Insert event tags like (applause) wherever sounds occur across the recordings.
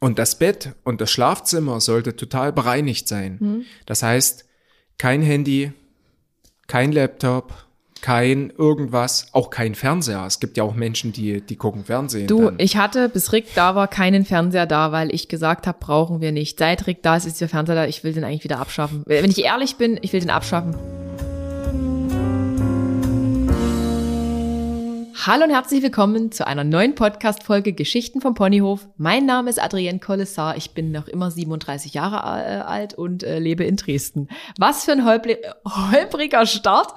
Und das Bett und das Schlafzimmer sollte total bereinigt sein. Hm. Das heißt, kein Handy, kein Laptop, kein irgendwas, auch kein Fernseher. Es gibt ja auch Menschen, die, die gucken Fernsehen. Du, dann. ich hatte, bis Rick da war, keinen Fernseher da, weil ich gesagt habe, brauchen wir nicht. Seit Rick da ist, ist der Fernseher da. Ich will den eigentlich wieder abschaffen. Wenn ich ehrlich bin, ich will den abschaffen. Hallo und herzlich willkommen zu einer neuen Podcast-Folge Geschichten vom Ponyhof. Mein Name ist Adrienne Collessar. Ich bin noch immer 37 Jahre äh, alt und äh, lebe in Dresden. Was für ein holpri holpriger Start.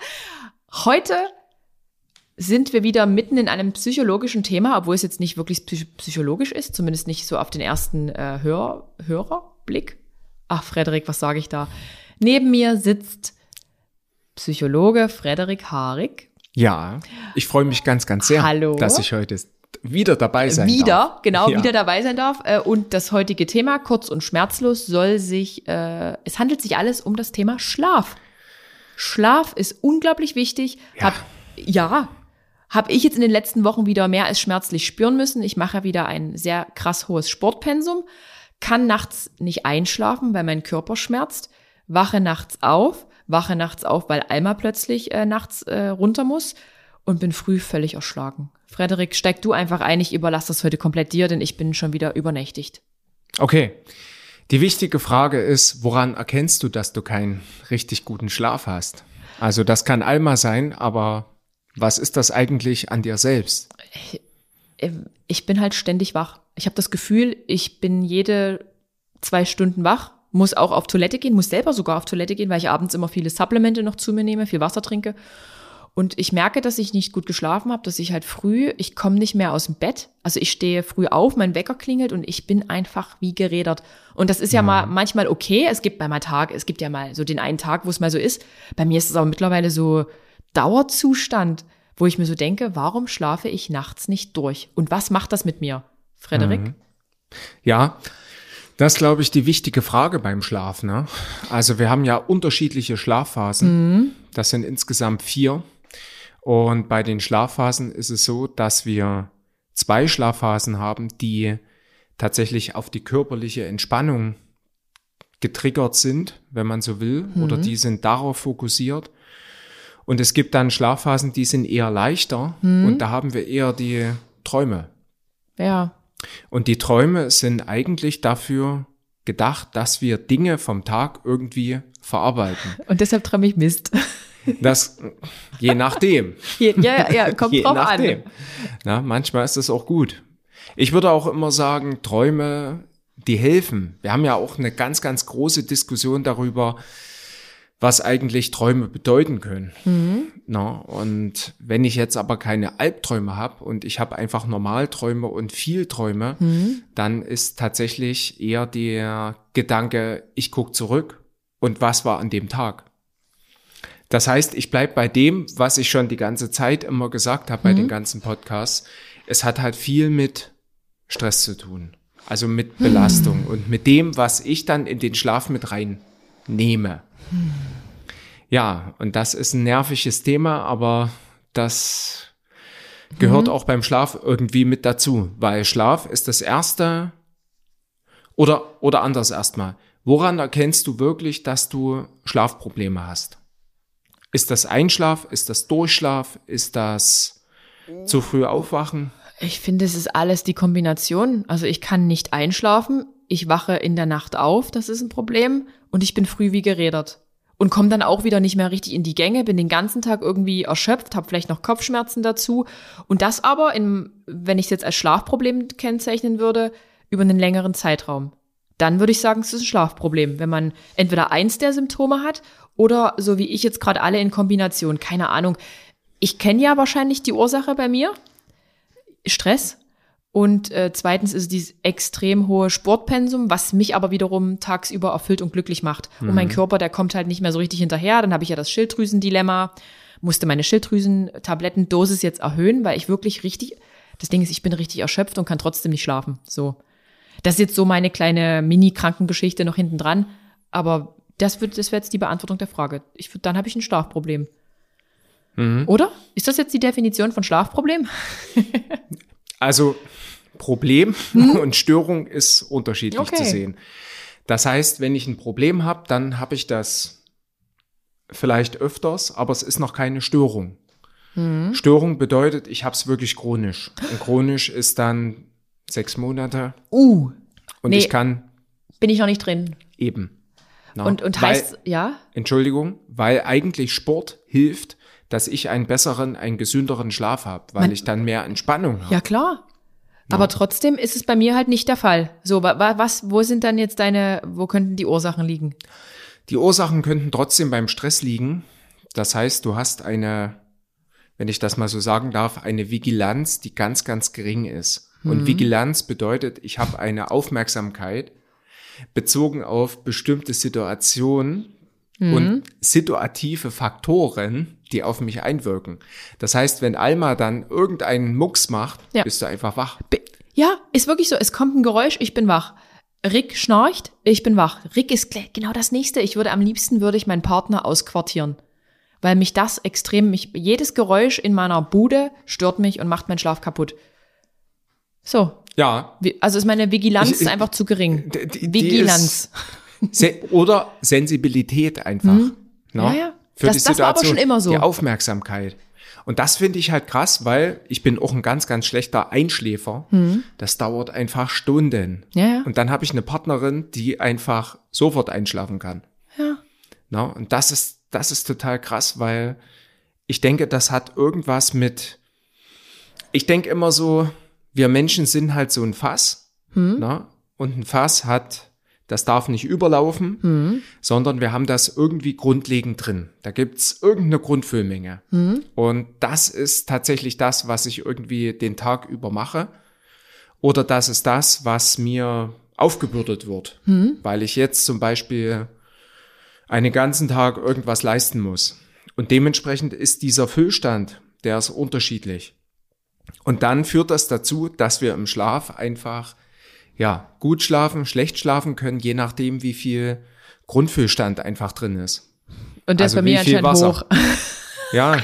Heute sind wir wieder mitten in einem psychologischen Thema, obwohl es jetzt nicht wirklich psych psychologisch ist, zumindest nicht so auf den ersten äh, Hör Hörerblick. Ach, Frederik, was sage ich da? Neben mir sitzt Psychologe Frederik Haarig. Ja, ich freue mich ganz, ganz sehr, Hallo. dass ich heute wieder dabei sein wieder, darf. genau, Ja. wieder dabei sein darf. Äh, Und das heutige Thema, kurz und schmerzlos, soll sich, äh, es handelt sich alles um das Thema Schlaf. Schlaf ist unglaublich wichtig. Ja. Hab, ja, habe ich jetzt in den letzten Wochen wieder mehr als schmerzlich spüren müssen. Ich mache wieder ein sehr krass hohes Sportpensum, kann nachts nicht einschlafen, weil mein Körper schmerzt, wache nachts auf, wache nachts auf, weil Alma plötzlich äh, nachts äh, runter muss und bin früh völlig erschlagen. Frederik, steig du einfach ein, ich überlasse das heute komplett dir, denn ich bin schon wieder übernächtigt. Okay. Die wichtige Frage ist, woran erkennst du, dass du keinen richtig guten Schlaf hast? Also das kann Alma sein, aber was ist das eigentlich an dir selbst? Äh, Ich bin halt ständig wach. Ich habe das Gefühl, ich bin jede zwei Stunden wach, muss auch auf Toilette gehen, muss selber sogar auf Toilette gehen, weil ich abends immer viele Supplemente noch zu mir nehme, viel Wasser trinke. Und ich merke, dass ich nicht gut geschlafen habe, dass ich halt früh, ich komme nicht mehr aus dem Bett. Also ich stehe früh auf, mein Wecker klingelt und ich bin einfach wie gerädert. Und das ist ja mal manchmal okay. Es gibt bei mal Tag, es gibt ja mal so den einen Tag, wo es mal so ist. Bei mir ist es aber mittlerweile so Dauerzustand, wo ich mir so denke, warum schlafe ich nachts nicht durch? Und was macht das mit mir? Frederik? Ja, das ist, glaube ich, die wichtige Frage beim Schlaf. Ne? Also wir haben ja unterschiedliche Schlafphasen. Das sind insgesamt vier. Und bei den Schlafphasen ist es so, dass wir zwei Schlafphasen haben, die tatsächlich auf die körperliche Entspannung getriggert sind, wenn man so will, oder die sind darauf fokussiert. Und es gibt dann Schlafphasen, die sind eher leichter und da haben wir eher die Träume. Ja. Und die Träume sind eigentlich dafür gedacht, dass wir Dinge vom Tag irgendwie verarbeiten. Und deshalb träume ich Mist. Das je nachdem. (laughs) ja, ja, ja, kommt je drauf nachdem. an. Na, manchmal ist es auch gut. Ich würde auch immer sagen, Träume, die helfen. Wir haben ja auch eine ganz, ganz große Diskussion darüber, was eigentlich Träume bedeuten können. Na, und wenn ich jetzt aber keine Albträume habe und ich habe einfach Normalträume und viel Träume, dann ist tatsächlich eher der Gedanke, ich gucke zurück und was war an dem Tag. Das heißt, ich bleib bei dem, was ich schon die ganze Zeit immer gesagt habe bei den ganzen Podcasts. Es hat halt viel mit Stress zu tun. Also mit Belastung und mit dem, was ich dann in den Schlaf mit reinnehme. Ja, und das ist ein nerviges Thema, aber das gehört auch beim Schlaf irgendwie mit dazu, weil Schlaf ist das erste oder, oder anders erstmal. Woran erkennst du wirklich, dass du Schlafprobleme hast? Ist das Einschlaf? Ist das Durchschlaf? Ist das zu früh aufwachen? Ich finde, es ist alles die Kombination. Also ich kann nicht einschlafen, ich wache in der Nacht auf, das ist ein Problem, und ich bin früh wie gerädert. Und komme dann auch wieder nicht mehr richtig in die Gänge, bin den ganzen Tag irgendwie erschöpft, habe vielleicht noch Kopfschmerzen dazu. Und das aber, in, wenn ich es jetzt als Schlafproblem kennzeichnen würde, über einen längeren Zeitraum. Dann würde ich sagen, es ist ein Schlafproblem, wenn man entweder eins der Symptome hat oder so wie ich jetzt gerade alle in Kombination. Keine Ahnung. Ich kenne ja wahrscheinlich die Ursache bei mir. Stress. Und äh, zweitens ist es dieses extrem hohe Sportpensum, was mich aber wiederum tagsüber erfüllt und glücklich macht. Und mein Körper, der kommt halt nicht mehr so richtig hinterher. Dann habe ich ja das Schilddrüsendilemma, musste meine Schilddrüsentablettendosis jetzt erhöhen, weil ich wirklich richtig, das Ding ist, ich bin richtig erschöpft und kann trotzdem nicht schlafen. So. Das ist jetzt so meine kleine Mini-Krankengeschichte noch hinten dran. Aber das wird, das wäre jetzt die Beantwortung der Frage. Ich, dann habe ich ein Schlafproblem. Oder? Ist das jetzt die Definition von Schlafproblem? (laughs) Also Problem (laughs) und Störung ist unterschiedlich Okay. zu sehen. Das heißt, wenn ich ein Problem habe, dann habe ich das vielleicht öfters, aber es ist noch keine Störung. Mhm. Störung bedeutet, ich habe es wirklich chronisch. Und chronisch ist dann sechs Monate Uh, und Nee. ich kann bin ich noch nicht drin. eben. Na, Und, und weil, heißt, ja? Entschuldigung, weil eigentlich Sport hilft, dass ich einen besseren, einen gesünderen Schlaf habe, weil Man- ich dann mehr Entspannung habe. Ja, klar. Aber trotzdem ist es bei mir halt nicht der Fall. So, wa- wa- was, wo sind dann jetzt deine, wo könnten die Ursachen liegen? Die Ursachen könnten trotzdem beim Stress liegen. Das heißt, du hast eine, wenn ich das mal so sagen darf, eine Vigilanz, die ganz, ganz gering ist. Und Vigilanz bedeutet, ich habe eine Aufmerksamkeit bezogen auf bestimmte Situationen und situative Faktoren, die auf mich einwirken. Das heißt, wenn Alma dann irgendeinen Mucks macht, Ja. bist du einfach wach. Bi- Ja, ist wirklich so. Es kommt ein Geräusch, ich bin wach. Rick schnarcht, ich bin wach. Rick ist genau das nächste. Ich würde am liebsten würde ich meinen Partner ausquartieren. Weil mich das extrem, mich, jedes Geräusch in meiner Bude stört mich und macht meinen Schlaf kaputt. So. Ja. Also ist meine Vigilanz Ich- ich- einfach zu gering. Die- die- die Vigilanz. Se oder Sensibilität einfach. Ne? Ja, ja. Für Das- die das war aber Situation, schon immer so. Die Aufmerksamkeit. Und das finde ich halt krass, weil ich bin auch ein ganz, ganz schlechter Einschläfer. Das dauert einfach Stunden. Ja, ja. Und dann habe ich eine Partnerin, die einfach sofort einschlafen kann. Ja. Na, und das ist, das ist total krass, weil ich denke, das hat irgendwas mit, ich denke immer so, wir Menschen sind halt so ein Fass, na, und ein Fass hat, das darf nicht überlaufen, sondern wir haben das irgendwie grundlegend drin. Da gibt's irgendeine Grundfüllmenge. Und das ist tatsächlich das, was ich irgendwie den Tag über mache. Oder das ist das, was mir aufgebürdet wird. Weil ich jetzt zum Beispiel einen ganzen Tag irgendwas leisten muss. Und dementsprechend ist dieser Füllstand, der ist unterschiedlich. Und dann führt das dazu, dass wir im Schlaf einfach, ja, gut schlafen, schlecht schlafen können, je nachdem, wie viel Grundfüllstand einfach drin ist. Und der Also ist bei mir anscheinend Wasser? hoch. (laughs) Ja.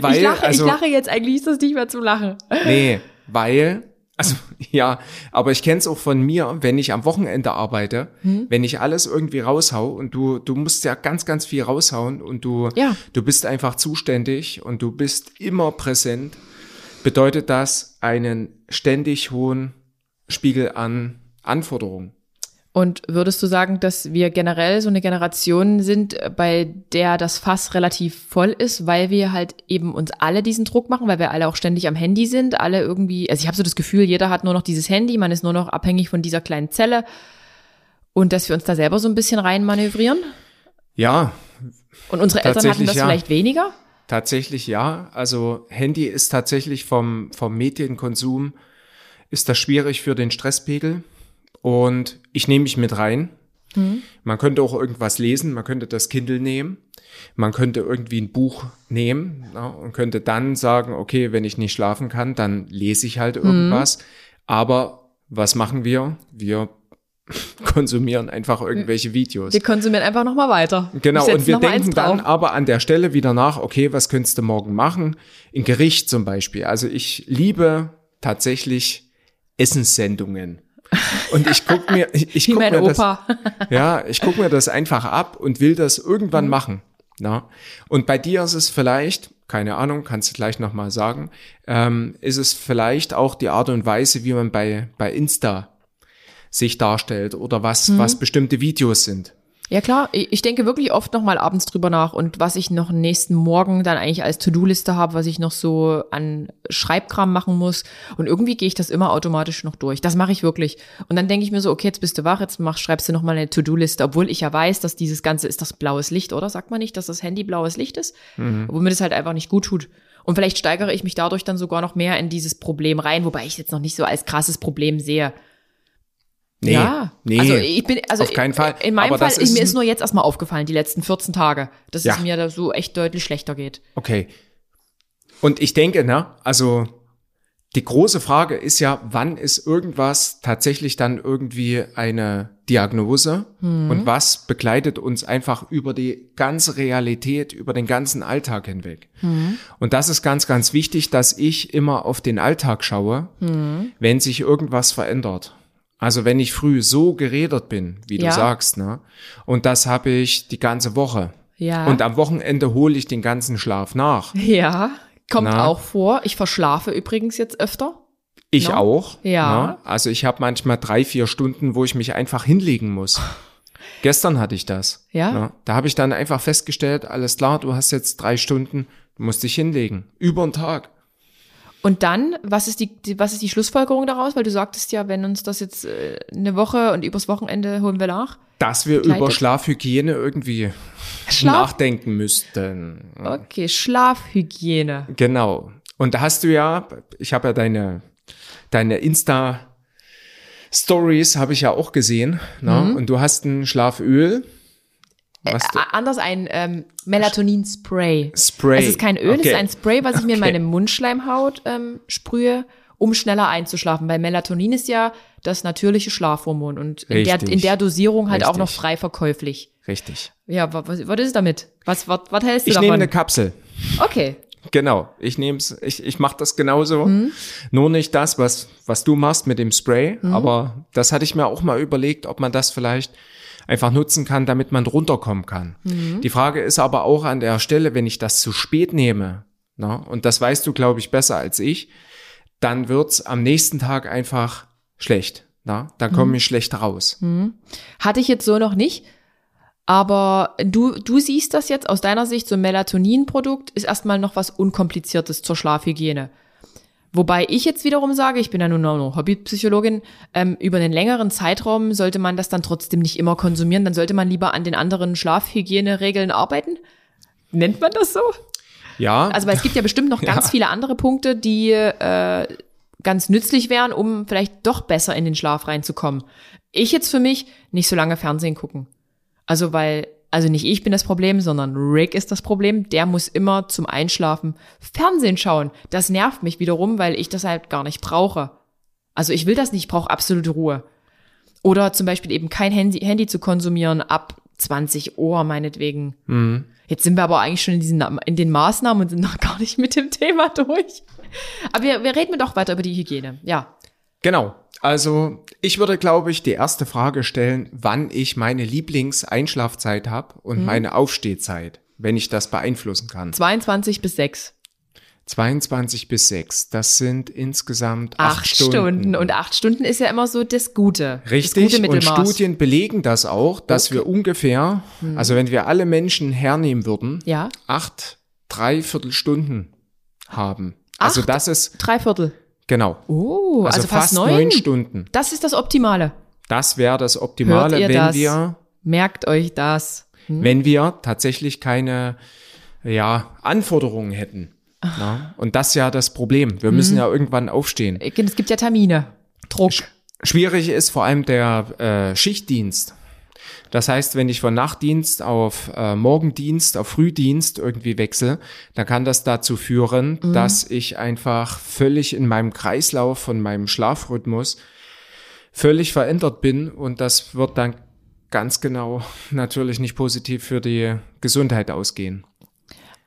Weil, ich, lache, also, ich lache jetzt eigentlich, ist das nicht mehr zum Lachen. Nee, (laughs) weil, also ja, aber ich kenne es auch von mir, wenn ich am Wochenende arbeite, Hm? wenn ich alles irgendwie raushau und du, du musst ja ganz, ganz viel raushauen und du, Ja. du bist einfach zuständig und du bist immer präsent, bedeutet das einen ständig hohen Spiegel an Anforderungen. Und würdest du sagen, dass wir generell so eine Generation sind, äh, bei der das Fass relativ voll ist, weil wir halt eben uns alle diesen Druck machen, weil wir alle auch ständig am Handy sind, alle irgendwie, also ich habe so das Gefühl, jeder hat nur noch dieses Handy, man ist nur noch abhängig von dieser kleinen Zelle und dass wir uns da selber so ein bisschen reinmanövrieren. Ja, Und unsere Eltern hatten das ja. vielleicht weniger. Tatsächlich ja. Also Handy ist tatsächlich vom, vom Medienkonsum ist das schwierig für den Stresspegel. Und ich nehme mich mit rein. Man könnte auch irgendwas lesen, man könnte das Kindle nehmen, man könnte irgendwie ein Buch nehmen ja, und könnte dann sagen, okay, wenn ich nicht schlafen kann, dann lese ich halt irgendwas. Aber was machen wir? Wir (laughs) konsumieren einfach irgendwelche Videos. Wir konsumieren einfach nochmal weiter. Genau, und wir denken dann aber an der Stelle wieder nach, okay, was könntest du morgen machen? In Gericht zum Beispiel. Also ich liebe tatsächlich Essenssendungen. Und ich guck mir, ich, ich guck mir das, (laughs) ja, ich guck mir das einfach ab und will das Mhm. irgendwann machen. Na? Und bei dir ist es vielleicht, keine Ahnung, kannst du gleich nochmal sagen, ähm, ist es vielleicht auch die Art und Weise, wie man bei, bei Insta sich darstellt oder was, Mhm. was bestimmte Videos sind. Ja klar, ich denke wirklich oft noch mal abends drüber nach und was ich noch nächsten Morgen dann eigentlich als To-Do-Liste habe, was ich noch so an Schreibkram machen muss und irgendwie gehe ich das immer automatisch noch durch. Das mache ich wirklich. Und dann denke ich mir so, okay, jetzt bist du wach, jetzt mach, schreibst du noch mal eine To-Do-Liste, obwohl ich ja weiß, dass dieses ganze ist das blaues Licht, oder? Sagt man nicht, dass das Handy blaues Licht ist? Obwohl mir das halt einfach nicht gut tut. Und vielleicht steigere ich mich dadurch dann sogar noch mehr in dieses Problem rein, wobei ich es jetzt noch nicht so als krasses Problem sehe. Nee, ja, nee, also ich bin, also auf keinen Fall. In meinem Fall, ist mir ist nur jetzt erstmal aufgefallen, die letzten 14 Tage, dass Ja. es mir da so echt deutlich schlechter geht. Okay. Und ich denke, ne, also die große Frage ist ja, wann ist irgendwas tatsächlich dann irgendwie eine Diagnose Mhm. und was begleitet uns einfach über die ganze Realität, über den ganzen Alltag hinweg. Mhm. Und das ist ganz, ganz wichtig, dass ich immer auf den Alltag schaue, Mhm. wenn sich irgendwas verändert. Also wenn ich früh so geredet bin, wie Ja. du sagst, ne? Und das habe ich die ganze Woche. Ja. Und am Wochenende hole ich den ganzen Schlaf nach. ja, kommt Na? auch vor. Ich verschlafe übrigens jetzt öfter. Ich No? auch. Ja. Ne? Also ich habe manchmal drei, vier Stunden, wo ich mich einfach hinlegen muss. (laughs) Gestern hatte ich das. Ja? Ne? Da habe ich dann einfach festgestellt, alles klar, du hast jetzt drei Stunden, du musst dich hinlegen. Über den Tag. Und dann, was ist die, die, was ist die Schlussfolgerung daraus? Weil du sagtest ja, wenn uns das jetzt äh, eine Woche und übers Wochenende holen wir nach. Dass wir Begleitet? über Schlafhygiene irgendwie Schlaf? nachdenken müssten. Okay, Schlafhygiene. Genau. Und da hast du ja, ich habe ja deine, deine Insta Stories habe ich ja auch gesehen. Ne? Mhm. Und du hast ein Schlaföl. Was du, A- Anders ein ähm, Melatonin-Spray. Spray. Es ist kein Öl, es Okay. ist ein Spray, was ich mir in Okay. meine Mundschleimhaut ähm, sprühe, um schneller einzuschlafen. Weil Melatonin ist ja das natürliche Schlafhormon und in der, Richtig. in der Dosierung halt auch noch Richtig. frei verkäuflich. Richtig. Ja, wa- was, was ist es damit? Was, was, was hältst du Ich nehme davon? eine Kapsel. okay. Genau. Ich nehme's, ich, ich mache das genauso. Mhm. Nur nicht das, was, was du machst mit dem Spray. Mhm. Aber das hatte ich mir auch mal überlegt, ob man das vielleicht einfach nutzen kann, damit man runterkommen kann. Mhm. Die Frage ist aber auch an der Stelle, wenn ich das zu spät nehme, na, und das weißt du, glaube ich, besser als ich, dann wird's am nächsten Tag einfach schlecht. Na? Dann Mhm. komme ich schlecht raus. Hatte ich jetzt so noch nicht. Aber du, du siehst das jetzt aus deiner Sicht, so ein Melatonin-Produkt ist erstmal noch was Unkompliziertes zur Schlafhygiene. Wobei ich jetzt wiederum sage, ich bin ja nun noch Hobbypsychologin, ähm, über einen längeren Zeitraum sollte man das dann trotzdem nicht immer konsumieren, dann sollte man lieber an den anderen Schlafhygieneregeln arbeiten. Nennt man das so? Ja, Also weil es gibt ja bestimmt noch (laughs) ganz Ja. viele andere Punkte, die äh, ganz nützlich wären, um vielleicht doch besser in den Schlaf reinzukommen. Ich jetzt für mich nicht so lange Fernsehen gucken. Also weil, also nicht ich bin das Problem, sondern Rick ist das Problem. Der muss immer zum Einschlafen Fernsehen schauen. Das nervt mich wiederum, weil ich das halt gar nicht brauche. Also ich will das nicht, ich brauche absolute Ruhe. Oder zum Beispiel eben kein Handy, Handy zu konsumieren ab 20 Uhr meinetwegen. Jetzt sind wir aber eigentlich schon in, diesen, in den Maßnahmen und sind noch (laughs) gar nicht mit dem Thema durch. Aber wir, wir reden doch weiter über die Hygiene. Ja. Genau. Also ich würde, glaube ich, die erste Frage stellen, wann ich meine Lieblingseinschlafzeit habe und Mhm. meine Aufstehzeit, wenn ich das beeinflussen kann. 22 bis 6. 22 bis 6, das sind insgesamt Acht, acht, Stunden. Stunden. Und acht Stunden ist ja immer so das Gute. Richtig, Das gute und. Studien belegen das auch, dass wir ungefähr, also wenn wir alle Menschen hernehmen würden, Ja. acht Dreiviertelstunden haben. Also Acht? das ist, Drei Viertel. Genau, Oh, also, also, fast, fast neun. neun Stunden. Das ist das Optimale. Das wäre das Optimale, wenn das? wir Merkt euch das. wenn wir tatsächlich keine ja, Anforderungen hätten. Na? Und das ist ja das Problem. Wir müssen ja irgendwann aufstehen. Es gibt ja Termine. Druck. Schwierig ist vor allem der äh, Schichtdienst. Das heißt, wenn ich von Nachtdienst auf äh, Morgendienst, auf Frühdienst irgendwie wechsle, dann kann das dazu führen, dass ich einfach völlig in meinem Kreislauf von meinem Schlafrhythmus völlig verändert bin und das wird dann ganz genau (laughs) natürlich nicht positiv für die Gesundheit ausgehen.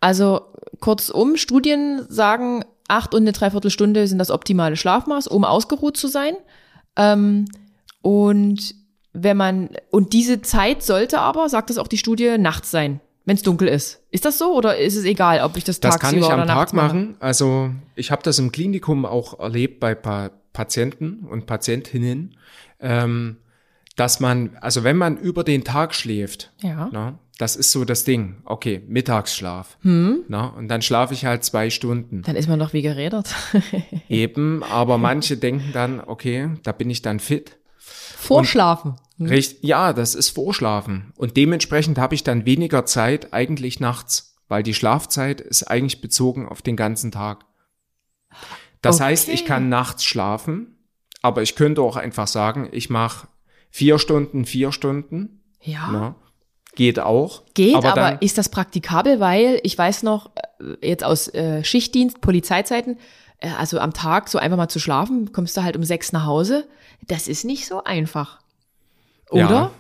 Also kurzum, Studien sagen, acht und eine Dreiviertelstunde sind das optimale Schlafmaß, um ausgeruht zu sein. Ähm, und wenn man, und diese Zeit sollte aber, sagt das auch die Studie, nachts sein, wenn es dunkel ist. Ist das so oder ist es egal, ob ich das, Das tagsüber kann ich oder am nachts Tag mache? machen. Also ich habe das im Klinikum auch erlebt bei pa Patienten und Patientinnen, ähm, dass man, also wenn man über den Tag schläft, Ja. na, das ist so das Ding. Okay, Mittagsschlaf. Hm. Na, und dann schlafe ich halt zwei Stunden. Dann ist man doch wie gerädert. (laughs) Eben, aber manche denken dann, okay, da bin ich dann fit. Vorschlafen. Richt, ja, das ist Vorschlafen. Und dementsprechend habe ich dann weniger Zeit eigentlich nachts, weil die Schlafzeit ist eigentlich bezogen auf den ganzen Tag. Das Okay. heißt, ich kann nachts schlafen, aber ich könnte auch einfach sagen, ich mache vier Stunden, vier Stunden. Ja. Na, geht auch. Geht, aber, aber dann, ist das praktikabel, weil ich weiß noch, äh, jetzt aus äh, Schichtdienst, Polizeizeiten, äh, also am Tag so einfach mal zu schlafen, kommst du halt um sechs nach Hause. Das ist nicht so einfach. Oder?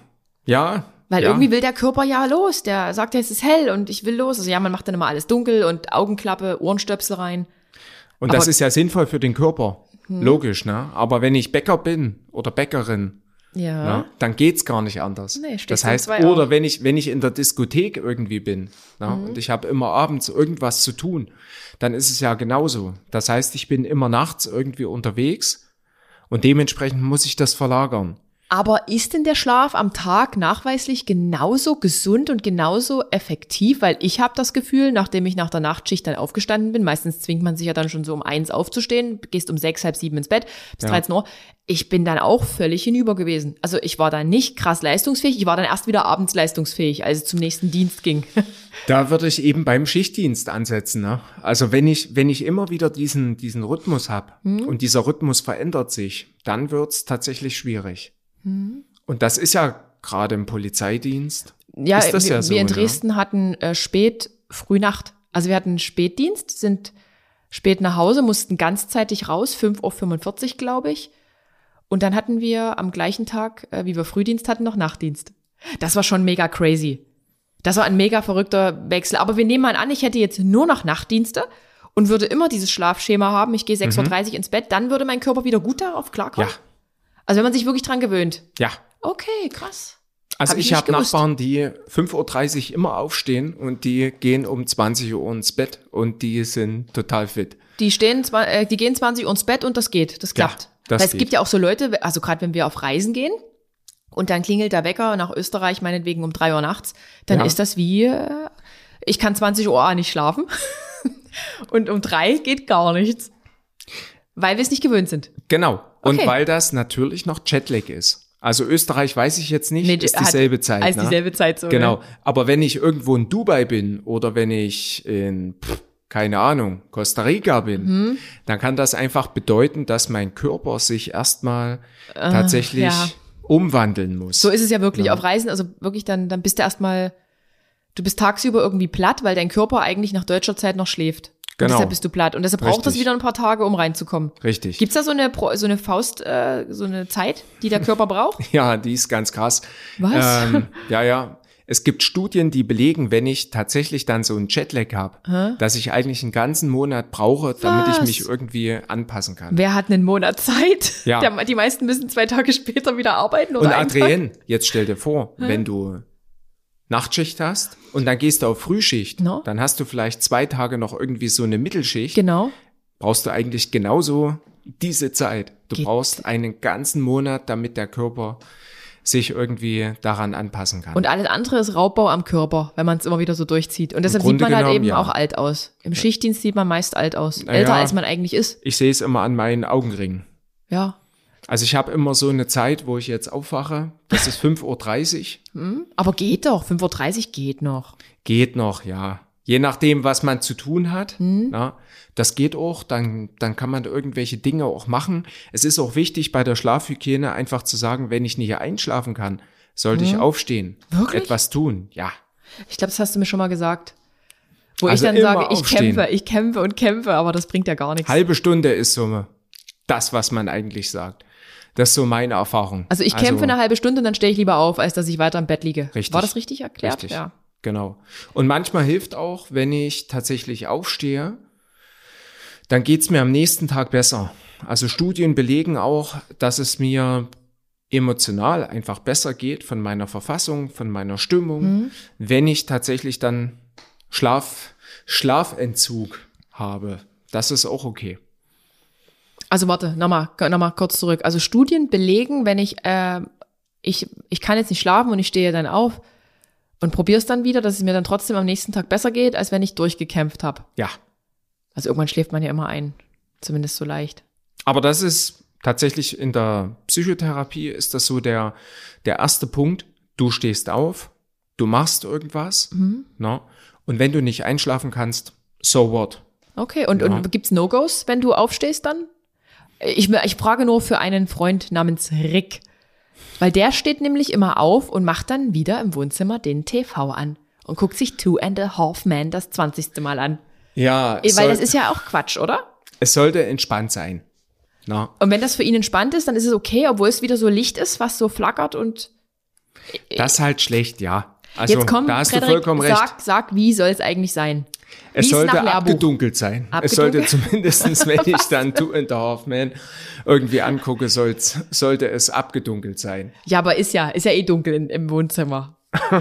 Ja. ja Weil ja. irgendwie will der Körper ja los. Der sagt ja, es ist hell und ich will los. Also ja, man macht dann immer alles dunkel und Augenklappe, Ohrenstöpsel rein. Und das aber- ist ja sinnvoll für den Körper. Logisch, ne? Aber wenn ich Bäcker bin oder Bäckerin, Ja. ne, dann geht's gar nicht anders. Nee, das heißt, oder wenn ich, wenn ich in der Diskothek irgendwie bin ne, Mhm. und ich habe immer abends irgendwas zu tun, dann ist es ja genauso. Das heißt, ich bin immer nachts irgendwie unterwegs und dementsprechend muss ich das verlagern. Aber ist denn der Schlaf am Tag nachweislich genauso gesund und genauso effektiv? Weil ich habe das Gefühl, nachdem ich nach der Nachtschicht dann aufgestanden bin, meistens zwingt man sich ja dann schon so um eins aufzustehen, gehst um sechs, halb sieben ins Bett, bis Ja. 13 Uhr. Ich bin dann auch völlig hinüber gewesen. Also ich war dann nicht krass leistungsfähig, ich war dann erst wieder abends leistungsfähig, als es zum nächsten Dienst ging. (laughs) Da würde ich eben beim Schichtdienst ansetzen. Ne? Also wenn ich, wenn ich immer wieder diesen, diesen Rhythmus habe Mhm. und dieser Rhythmus verändert sich, dann wird's tatsächlich schwierig. Mhm. Und das ist ja gerade im Polizeidienst. Ja, Ist das wir, ja so, wir in? Dresden hatten äh, spät, Frühnacht. Also wir hatten Spätdienst, sind spät nach Hause, mussten ganzzeitig raus, 5.45 Uhr, glaube ich. Und dann hatten wir am gleichen Tag, äh, wie wir Frühdienst hatten, noch Nachtdienst. Das war schon mega crazy. Das war ein mega verrückter Wechsel. Aber wir nehmen mal an, ich hätte jetzt nur noch Nachtdienste und würde immer dieses Schlafschema haben. Ich gehe 6.30 Uhr ins Bett, dann würde mein Körper wieder gut darauf klarkommen. Mhm. Ja, Also wenn man sich wirklich dran gewöhnt. ja. Okay, krass. Also Hab ich ich, habe. Nachbarn, die 5.30 Uhr immer aufstehen und die gehen um 20 Uhr ins Bett und die sind total fit. Die stehen, äh, die gehen 20 Uhr ins Bett und das geht, das Ja, klappt. das Weil es geht. gibt ja auch so Leute, also gerade wenn wir auf Reisen gehen und dann klingelt der Wecker nach Österreich meinetwegen um drei Uhr nachts, dann Ja. ist das wie, äh, ich kann 20 Uhr nicht schlafen (laughs) und um drei geht gar nichts, weil wir es nicht gewöhnt sind. Genau. Und Okay. weil das natürlich noch Jetlag ist. Also Österreich weiß ich jetzt nicht, Nee, ist dieselbe Zeit. Als ne? dieselbe Zeit so. Genau. Aber wenn ich irgendwo in Dubai bin oder wenn ich in, pff, keine Ahnung, Costa Rica bin, Mhm. dann kann das einfach bedeuten, dass mein Körper sich erstmal tatsächlich Äh, ja. umwandeln muss. So ist es ja wirklich auf Reisen, also wirklich dann, dann bist du erstmal, du bist tagsüber irgendwie platt, weil dein Körper eigentlich nach deutscher Zeit noch schläft. Und Genau. deshalb bist du platt. Und deshalb braucht das Richtig. wieder ein paar Tage, um reinzukommen. Richtig. Gibt's da so eine, so eine Faust, äh, so eine Zeit, die der Körper braucht? (laughs) Ja, die ist ganz krass. Was? Ähm, (laughs) ja, ja. Es gibt Studien, die belegen, wenn ich tatsächlich dann so einen Jetlag habe, dass ich eigentlich einen ganzen Monat brauche, damit ich Was? mich irgendwie anpassen kann. Wer hat einen Monat Zeit? Ja. (laughs) Der, die meisten müssen zwei Tage später wieder arbeiten oder Und. Adrienne, jetzt stell dir vor, wenn du Nachtschicht hast und dann gehst du auf Frühschicht, No. dann hast du vielleicht zwei Tage noch irgendwie so eine Mittelschicht, Genau. brauchst du eigentlich genauso diese Zeit. Du Geht- brauchst einen ganzen Monat, damit der Körper sich irgendwie daran anpassen kann. Und alles andere ist Raubbau am Körper, wenn man es immer wieder so durchzieht. Und deshalb sieht man halt genommen, eben ja. auch alt aus. Im Schichtdienst sieht man meist alt aus. Älter als man eigentlich ist. ich sehe es immer an meinen Augenringen. Ja. Also ich habe immer so eine Zeit, wo ich jetzt aufwache. Das ist 5.30 Uhr. Aber geht doch. 5.30 Uhr geht noch. Geht noch, ja. Je nachdem, was man zu tun hat. Na, das geht auch. Dann, dann kann man irgendwelche Dinge auch machen. Es ist auch wichtig bei der Schlafhygiene einfach zu sagen, wenn ich nicht einschlafen kann, sollte ich aufstehen. Wirklich? Etwas tun. Ja. Ich glaube, das hast du mir schon mal gesagt. Wo Also ich dann sage, ich aufstehen. kämpfe, ich kämpfe und kämpfe, aber das bringt ja gar nichts. Halbe Stunde ist so das, was man eigentlich sagt. Das ist so meine Erfahrung. Also ich kämpfe eine halbe Stunde und dann stehe ich lieber auf, als dass ich weiter im Bett liege. Richtig. War das richtig erklärt? Richtig. Ja. Genau. Und manchmal hilft auch, wenn ich tatsächlich aufstehe, dann geht's mir am nächsten Tag besser. Also Studien belegen auch, dass es mir emotional einfach besser geht von meiner Verfassung, von meiner Stimmung, wenn ich tatsächlich dann Schlaf, Schlafentzug habe. Das ist auch okay. Also warte, nochmal, nochmal kurz zurück. Also Studien belegen, wenn ich, äh, ich, ich kann jetzt nicht schlafen und ich stehe dann auf und probiere es dann wieder, dass es mir dann trotzdem am nächsten Tag besser geht, als wenn ich durchgekämpft habe. Ja. Also irgendwann schläft man ja immer ein. Zumindest so leicht. Aber das ist tatsächlich in der Psychotherapie ist das so der, der erste Punkt. Du stehst auf, du machst irgendwas, ne? und wenn du nicht einschlafen kannst, so what? Okay, und, Ja. und gibt's No-Gos, wenn du aufstehst dann? Ich, ich frage nur für einen Freund namens Rick. Weil der steht nämlich immer auf und macht dann wieder im Wohnzimmer den TV an und guckt sich Two and a Half Men das 20. Mal an. Ja, Weil soll- das ist ja auch Quatsch, oder? es sollte entspannt sein. Na, Und wenn das für ihn entspannt ist, dann ist es okay, obwohl es wieder so Licht ist, was so flackert und das ist halt schlecht, ja. Also jetzt komm, da hast Frederik, du vollkommen recht. sag, sag, wie soll es eigentlich sein? Es Wie ist sollte Lehrbuch? abgedunkelt sein. Es sollte (laughs) zumindest, wenn ich dann Two and a Half Man irgendwie angucke, soll's, sollte es abgedunkelt sein. Ja, aber ist ja, ist ja eh dunkel in, im Wohnzimmer. (laughs)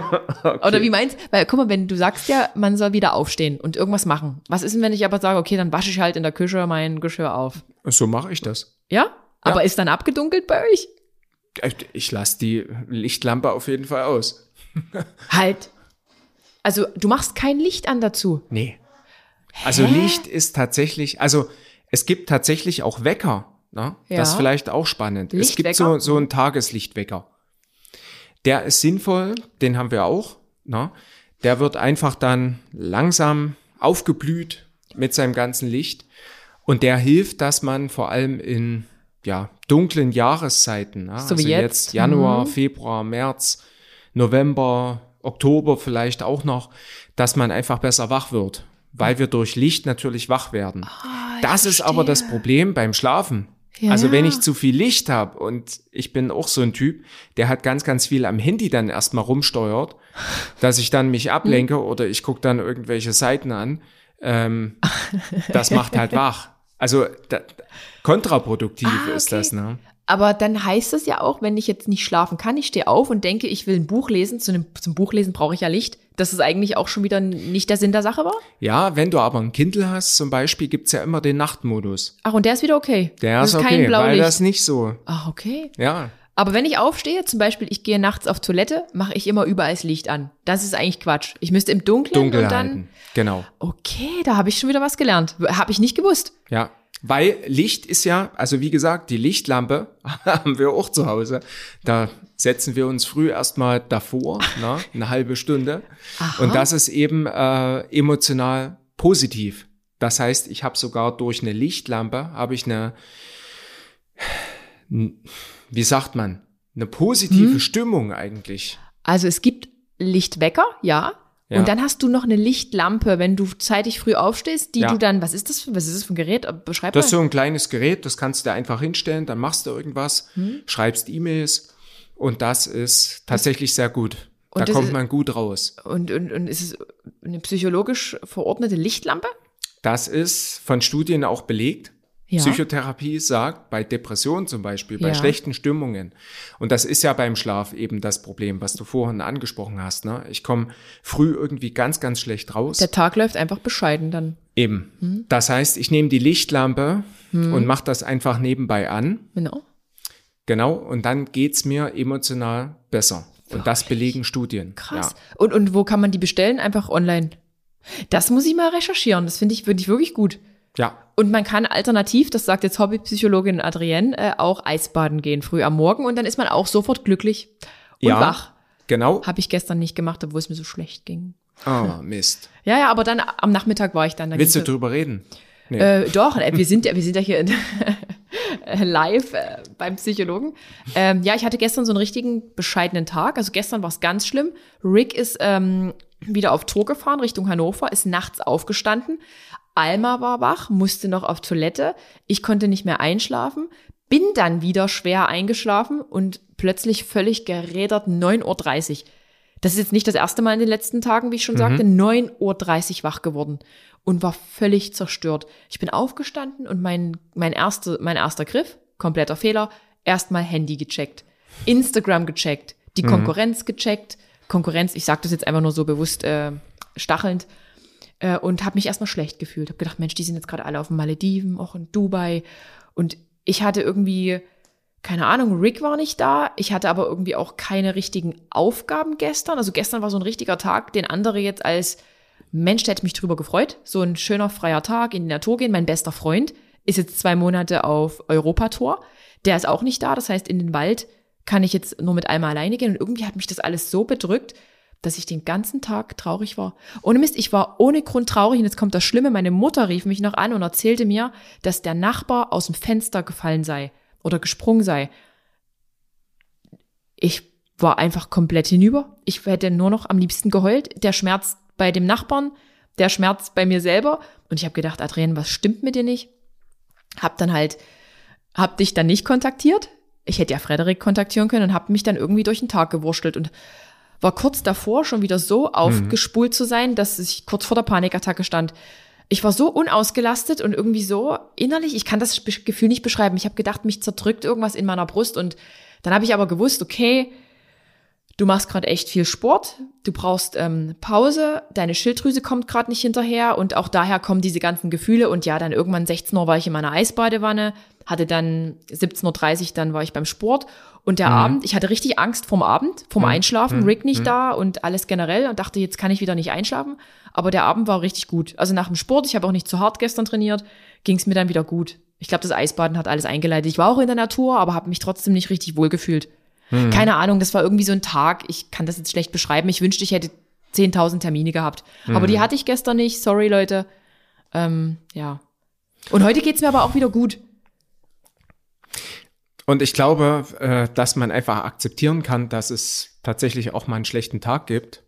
Oder wie meinst Weil, guck mal, wenn du sagst ja, man soll wieder aufstehen und irgendwas machen. Was ist denn, wenn ich aber sage, okay, dann wasche ich halt in der Küche mein Geschirr auf? So mache ich das. Ja? Aber ist dann abgedunkelt bei euch? Ich lasse die Lichtlampe auf jeden Fall aus. Halt. Also, du machst kein Licht an dazu. Nee. Also Licht ist tatsächlich, also es gibt tatsächlich auch Wecker. Ne? Ja. Das ist vielleicht auch spannend. Es gibt so, so einen Tageslichtwecker. Der ist sinnvoll, den haben wir auch. Ne? Der wird einfach dann langsam aufgeblüht mit seinem ganzen Licht. Und der hilft, dass man vor allem in ja, dunklen Jahreszeiten, ne? So also wie jetzt. Januar, Mhm. Februar, März, November, Oktober vielleicht auch noch, dass man einfach besser wach wird, weil wir durch Licht natürlich wach werden. Ah, das ist aber das Problem beim Schlafen. Ja, also wenn ich zu viel Licht habe und ich bin auch so ein Typ, der hat ganz, ganz viel am Handy dann erstmal rumsteuert, dass ich dann mich ablenke oder ich gucke dann irgendwelche Seiten an, ähm, das macht halt (laughs) wach. Also da, kontraproduktiv Ah, ist okay. das, ne? Aber dann heißt es ja auch, wenn ich jetzt nicht schlafen kann, ich stehe auf und denke, ich will ein Buch lesen. Zu einem, zum Buchlesen brauche ich ja Licht. Dass es eigentlich auch schon wieder nicht der Sinn der Sache war. Ja, wenn du aber ein Kindle hast, zum Beispiel, gibt's ja immer den Nachtmodus. Ach, und der ist wieder okay. Der das ist okay, kein weil Blaulicht. das nicht so, Ach, okay. ja. Aber wenn ich aufstehe, zum Beispiel, ich gehe nachts auf Toilette, mache ich immer überall das Licht an. Das ist eigentlich Quatsch. Ich müsste im Dunkeln Dunkel und dann. halten. Genau. Okay, da habe ich schon wieder was gelernt. Habe ich nicht gewusst. Ja. Weil Licht ist ja, also wie gesagt, die Lichtlampe (laughs) haben wir auch zu Hause. Da setzen wir uns früh erstmal davor, ne, eine halbe Stunde. Und das ist eben äh, emotional positiv. Das heißt, ich habe sogar durch eine Lichtlampe habe ich eine, wie sagt man, eine positive Hm? Stimmung eigentlich. Also es gibt Lichtwecker, ja. Ja. Und dann hast du noch eine Lichtlampe, wenn du zeitig früh aufstehst, die Ja. du dann, was ist das, was ist das für ein Gerät? Beschreib Das ist mal. so ein kleines Gerät, das kannst du einfach hinstellen, dann machst du irgendwas, Hm? schreibst E-Mails und das ist tatsächlich sehr gut. Da Und das kommt ist- man gut raus. Und, und, und ist es eine psychologisch verordnete Lichtlampe? Das ist von Studien auch belegt. Ja. Psychotherapie sagt, bei Depressionen zum Beispiel, bei Ja. schlechten Stimmungen. Und das ist ja beim Schlaf eben das Problem, was du vorhin angesprochen hast. Ne? Ich komme früh irgendwie ganz, ganz schlecht raus. Der Tag läuft einfach bescheiden dann. eben. Hm? Das heißt, ich nehme die Lichtlampe und mache das einfach nebenbei an. Genau. Genau, und dann geht's mir emotional besser. Und das belegen Studien. Krass. Ja. Und, und wo kann man die bestellen? Einfach online. Das muss ich mal recherchieren. Das finde ich, finde ich wirklich gut. Ja, Und man kann alternativ, das sagt jetzt Hobbypsychologin Adrienne, äh, auch Eisbaden gehen früh am Morgen und dann ist man auch sofort glücklich und ja, wach. genau. Habe ich gestern nicht gemacht, obwohl es mir so schlecht ging. Ah, Mist. Ja, ja, aber dann am Nachmittag war ich dann. dann Willst du drüber reden? Nee. äh, doch, äh, wir sind ja, wir sind ja hier in, (laughs) live äh, beim Psychologen. Ähm, ja, ich hatte gestern so einen richtigen bescheidenen Tag. Also gestern war es ganz schlimm. Rick ist ähm, wieder auf Tour gefahren Richtung Hannover, ist nachts aufgestanden. Alma war wach, musste noch auf Toilette. Ich konnte nicht mehr einschlafen, bin dann wieder schwer eingeschlafen und plötzlich völlig gerädert 9.30 Uhr. Das ist jetzt nicht das erste Mal in den letzten Tagen, wie ich schon sagte, 9.30 Uhr wach geworden und war völlig zerstört. Ich bin aufgestanden und mein, mein, erste, mein erster Griff, kompletter Fehler, erstmal Handy gecheckt, Instagram gecheckt, die Konkurrenz gecheckt. Konkurrenz, ich sage das jetzt einfach nur so bewusst äh, stachelnd, äh, und habe mich erstmal schlecht gefühlt. Habe gedacht, Mensch, die sind jetzt gerade alle auf den Malediven, auch in Dubai. Und ich hatte irgendwie, keine Ahnung, Rick war nicht da. Ich hatte aber irgendwie auch keine richtigen Aufgaben gestern. Also gestern war so ein richtiger Tag, den andere jetzt als Mensch, der hätte mich drüber gefreut. So ein schöner freier Tag in die Natur gehen. Mein bester Freund ist jetzt zwei Monate auf Europatour. Der ist auch nicht da. Das heißt, in den Wald kann ich jetzt nur mit einmal alleine gehen. Und irgendwie hat mich das alles so bedrückt, dass ich den ganzen Tag traurig war. Ohne Mist, ich war ohne Grund traurig und jetzt kommt das Schlimme. Meine Mutter rief mich noch an und erzählte mir, dass der Nachbar aus dem Fenster gefallen sei oder gesprungen sei. Ich war einfach komplett hinüber. Ich hätte nur noch am liebsten geheult. Der Schmerz bei dem Nachbarn, der Schmerz bei mir selber. Und ich habe gedacht, Adrienne, was stimmt mit dir nicht? Hab dann halt, hab dich dann nicht kontaktiert. Ich hätte ja Frederik kontaktieren können und hab mich dann irgendwie durch den Tag gewurschtelt und war kurz davor schon wieder so aufgespult zu sein, dass ich kurz vor der Panikattacke stand. Ich war so unausgelastet und irgendwie so innerlich, ich kann das Gefühl nicht beschreiben. Ich habe gedacht, mich zerdrückt irgendwas in meiner Brust und dann habe ich aber gewusst, okay, du machst gerade echt viel Sport, du brauchst ähm, Pause, deine Schilddrüse kommt gerade nicht hinterher. Und auch daher kommen diese ganzen Gefühle. Und ja, dann irgendwann 16 Uhr war ich in meiner Eisbadewanne, hatte dann 17.30 Uhr, dann war ich beim Sport. Und der Abend, ich hatte richtig Angst vorm Abend, vorm Einschlafen, Rick nicht da und alles generell. Und dachte, jetzt kann ich wieder nicht einschlafen, aber der Abend war richtig gut. Also nach dem Sport, ich habe auch nicht zu hart gestern trainiert, ging es mir dann wieder gut. Ich glaube, das Eisbaden hat alles eingeleitet. Ich war auch in der Natur, aber habe mich trotzdem nicht richtig wohl gefühlt. Keine Ahnung, das war irgendwie so ein Tag. Ich kann das jetzt schlecht beschreiben. Ich wünschte, ich hätte 10.000 Termine gehabt. Aber die hatte ich gestern nicht. Sorry, Leute. Ähm, ja. Und heute geht's mir aber auch wieder gut. Und ich glaube, äh, dass man einfach akzeptieren kann, dass es tatsächlich auch mal einen schlechten Tag gibt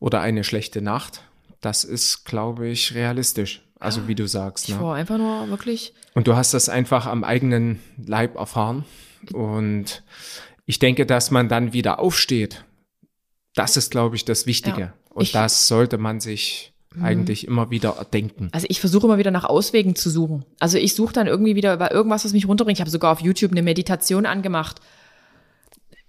oder eine schlechte Nacht. Das ist, glaube ich, realistisch. Also wie du sagst. Ich Ne? war einfach nur wirklich. Und du hast das einfach am eigenen Leib erfahren. Und ich denke, dass man dann wieder aufsteht. Das ist, glaube ich, das Wichtige. Ja. Und Ich- Mhm. das sollte man sich eigentlich immer wieder erdenken. Also ich versuche immer wieder nach Auswegen zu suchen. Also ich suche dann irgendwie wieder über irgendwas, was mich runterbringt. Ich habe sogar auf YouTube eine Meditation angemacht.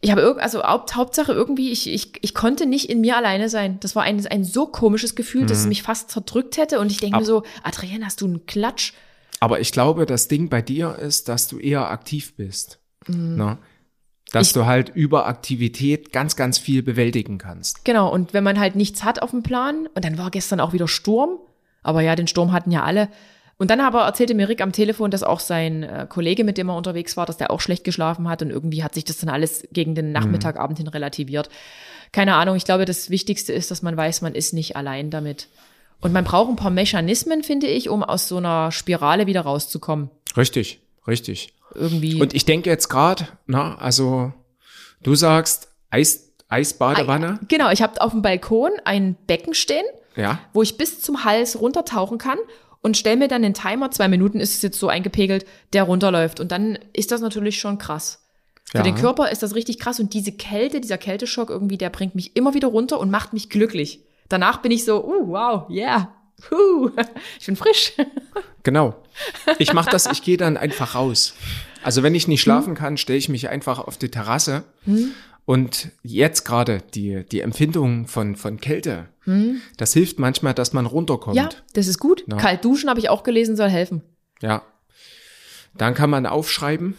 Ich habe irg also Haupt, Hauptsache irgendwie, ich, ich, ich konnte nicht in mir alleine sein. Das war ein, ein so komisches Gefühl, dass es mich fast zerdrückt hätte. Und ich denke mir so, Adrienne, hast du einen Klatsch? Aber ich glaube, das Ding bei dir ist, dass du eher aktiv bist. Ne? Dass Ich- du halt über Aktivität ganz, ganz viel bewältigen kannst. Genau, und wenn man halt nichts hat auf dem Plan, und dann war gestern auch wieder Sturm, aber ja, den Sturm hatten ja alle. Und dann aber erzählte mir Rick am Telefon, dass auch sein äh, Kollege, mit dem er unterwegs war, dass der auch schlecht geschlafen hat und irgendwie hat sich das dann alles gegen den Nachmittag, Abend hin relativiert. Keine Ahnung, ich glaube, das Wichtigste ist, dass man weiß, man ist nicht allein damit. Und man braucht ein paar Mechanismen, finde ich, um aus so einer Spirale wieder rauszukommen. Richtig, richtig. Irgendwie. Und ich denke jetzt gerade, na, also du sagst Eis, Eisbadewanne, genau, ich habe auf dem Balkon ein Becken stehen. ja, wo ich bis zum Hals runtertauchen kann und stell mir dann den Timer, zwei Minuten ist es jetzt so eingepegelt, der runterläuft. Und dann ist das natürlich schon krass. Für Ja. den Körper ist das richtig krass und diese Kälte, dieser Kälteschock irgendwie, der bringt mich immer wieder runter und macht mich glücklich. Danach bin ich so, uh, wow, yeah, huh, (laughs) ich bin frisch. genau. Ich mache das, ich gehe dann einfach raus. Also wenn ich nicht schlafen kann, stelle ich mich einfach auf die Terrasse. Und jetzt gerade die, die Empfindung von, von Kälte, das hilft manchmal, dass man runterkommt. Ja, das ist gut. Ja. Kalt duschen habe ich auch gelesen, soll helfen. Ja. Dann kann man aufschreiben.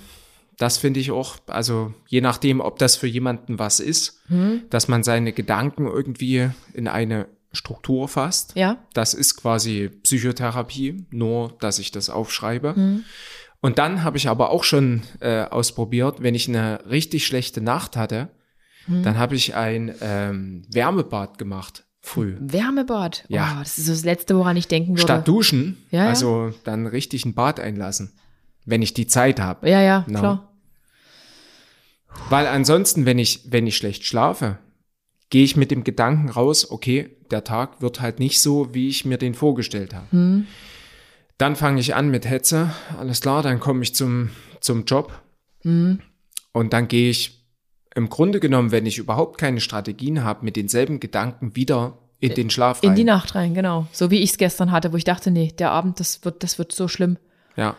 Das finde ich auch, also je nachdem, ob das für jemanden was ist, dass man seine Gedanken irgendwie in eine Struktur fasst. Ja. Das ist quasi Psychotherapie, nur dass ich das aufschreibe. Und dann habe ich aber auch schon äh, ausprobiert, wenn ich eine richtig schlechte Nacht hatte, dann habe ich ein ähm, Wärmebad gemacht früh. Wärmebad. Ja. Oh, das ist das Letzte, woran ich denken würde. Statt duschen, Ja, ja. also dann richtig ein Bad einlassen, wenn ich die Zeit habe. ja, ja, No. klar. Weil ansonsten, wenn ich, wenn ich schlecht schlafe, gehe ich mit dem Gedanken raus, okay, der Tag wird halt nicht so, wie ich mir den vorgestellt habe. Hm. Dann fange ich an mit Hetze, alles klar, dann komme ich zum, zum Job Hm. und dann gehe ich im Grunde genommen, wenn ich überhaupt keine Strategien habe, mit denselben Gedanken wieder in den Schlaf rein. In die Nacht rein, genau. So wie ich es gestern hatte, wo ich dachte, nee, der Abend, das wird, das wird so schlimm. Ja,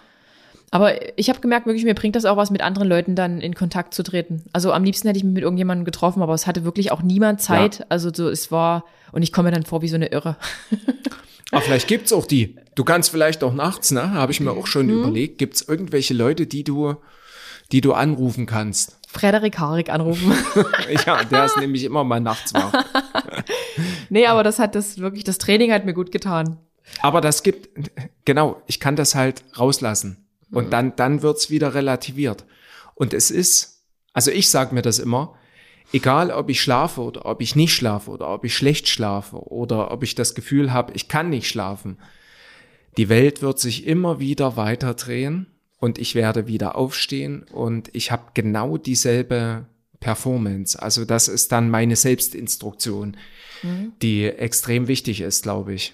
Aber ich habe gemerkt, wirklich, mir bringt das auch was, mit anderen Leuten dann in Kontakt zu treten. Also am liebsten hätte ich mich mit irgendjemandem getroffen, aber es hatte wirklich auch niemand Zeit. Also so, es war, und ich komme mir dann vor wie so eine Irre. (laughs) aber vielleicht gibt's auch die. Du kannst vielleicht auch nachts, ne, habe ich mir auch schon Mhm. überlegt, gibt's irgendwelche Leute, die du, die du anrufen kannst. Frederik Harig anrufen. (laughs) Ja, der ist nämlich immer mal nachts wach. (laughs) nee, aber das hat das wirklich, das Training hat mir gut getan. Aber das gibt, genau, ich kann das halt rauslassen. Mhm. Und dann, dann wird's wieder relativiert. Und es ist, also ich sage mir das immer, egal ob ich schlafe oder ob ich nicht schlafe oder ob ich schlecht schlafe oder ob ich das Gefühl habe, ich kann nicht schlafen, die Welt wird sich immer wieder weiter drehen und ich werde wieder aufstehen und ich habe genau dieselbe Performance. Also das ist dann meine Selbstinstruktion, die extrem wichtig ist, glaube ich.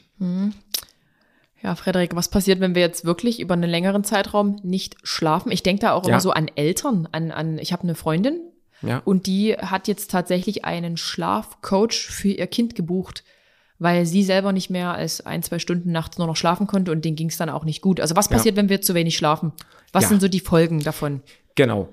Ja, Frederik, was passiert, wenn wir jetzt wirklich über einen längeren Zeitraum nicht schlafen? Ich denke da auch Ja. immer so an Eltern, an, an ich habe eine Freundin Ja. und die hat jetzt tatsächlich einen Schlafcoach für ihr Kind gebucht, weil sie selber nicht mehr als ein, zwei Stunden nachts nur noch schlafen konnte und denen ging es dann auch nicht gut. Also was Ja. passiert, wenn wir zu wenig schlafen? Was Ja. sind so die Folgen davon? Genau.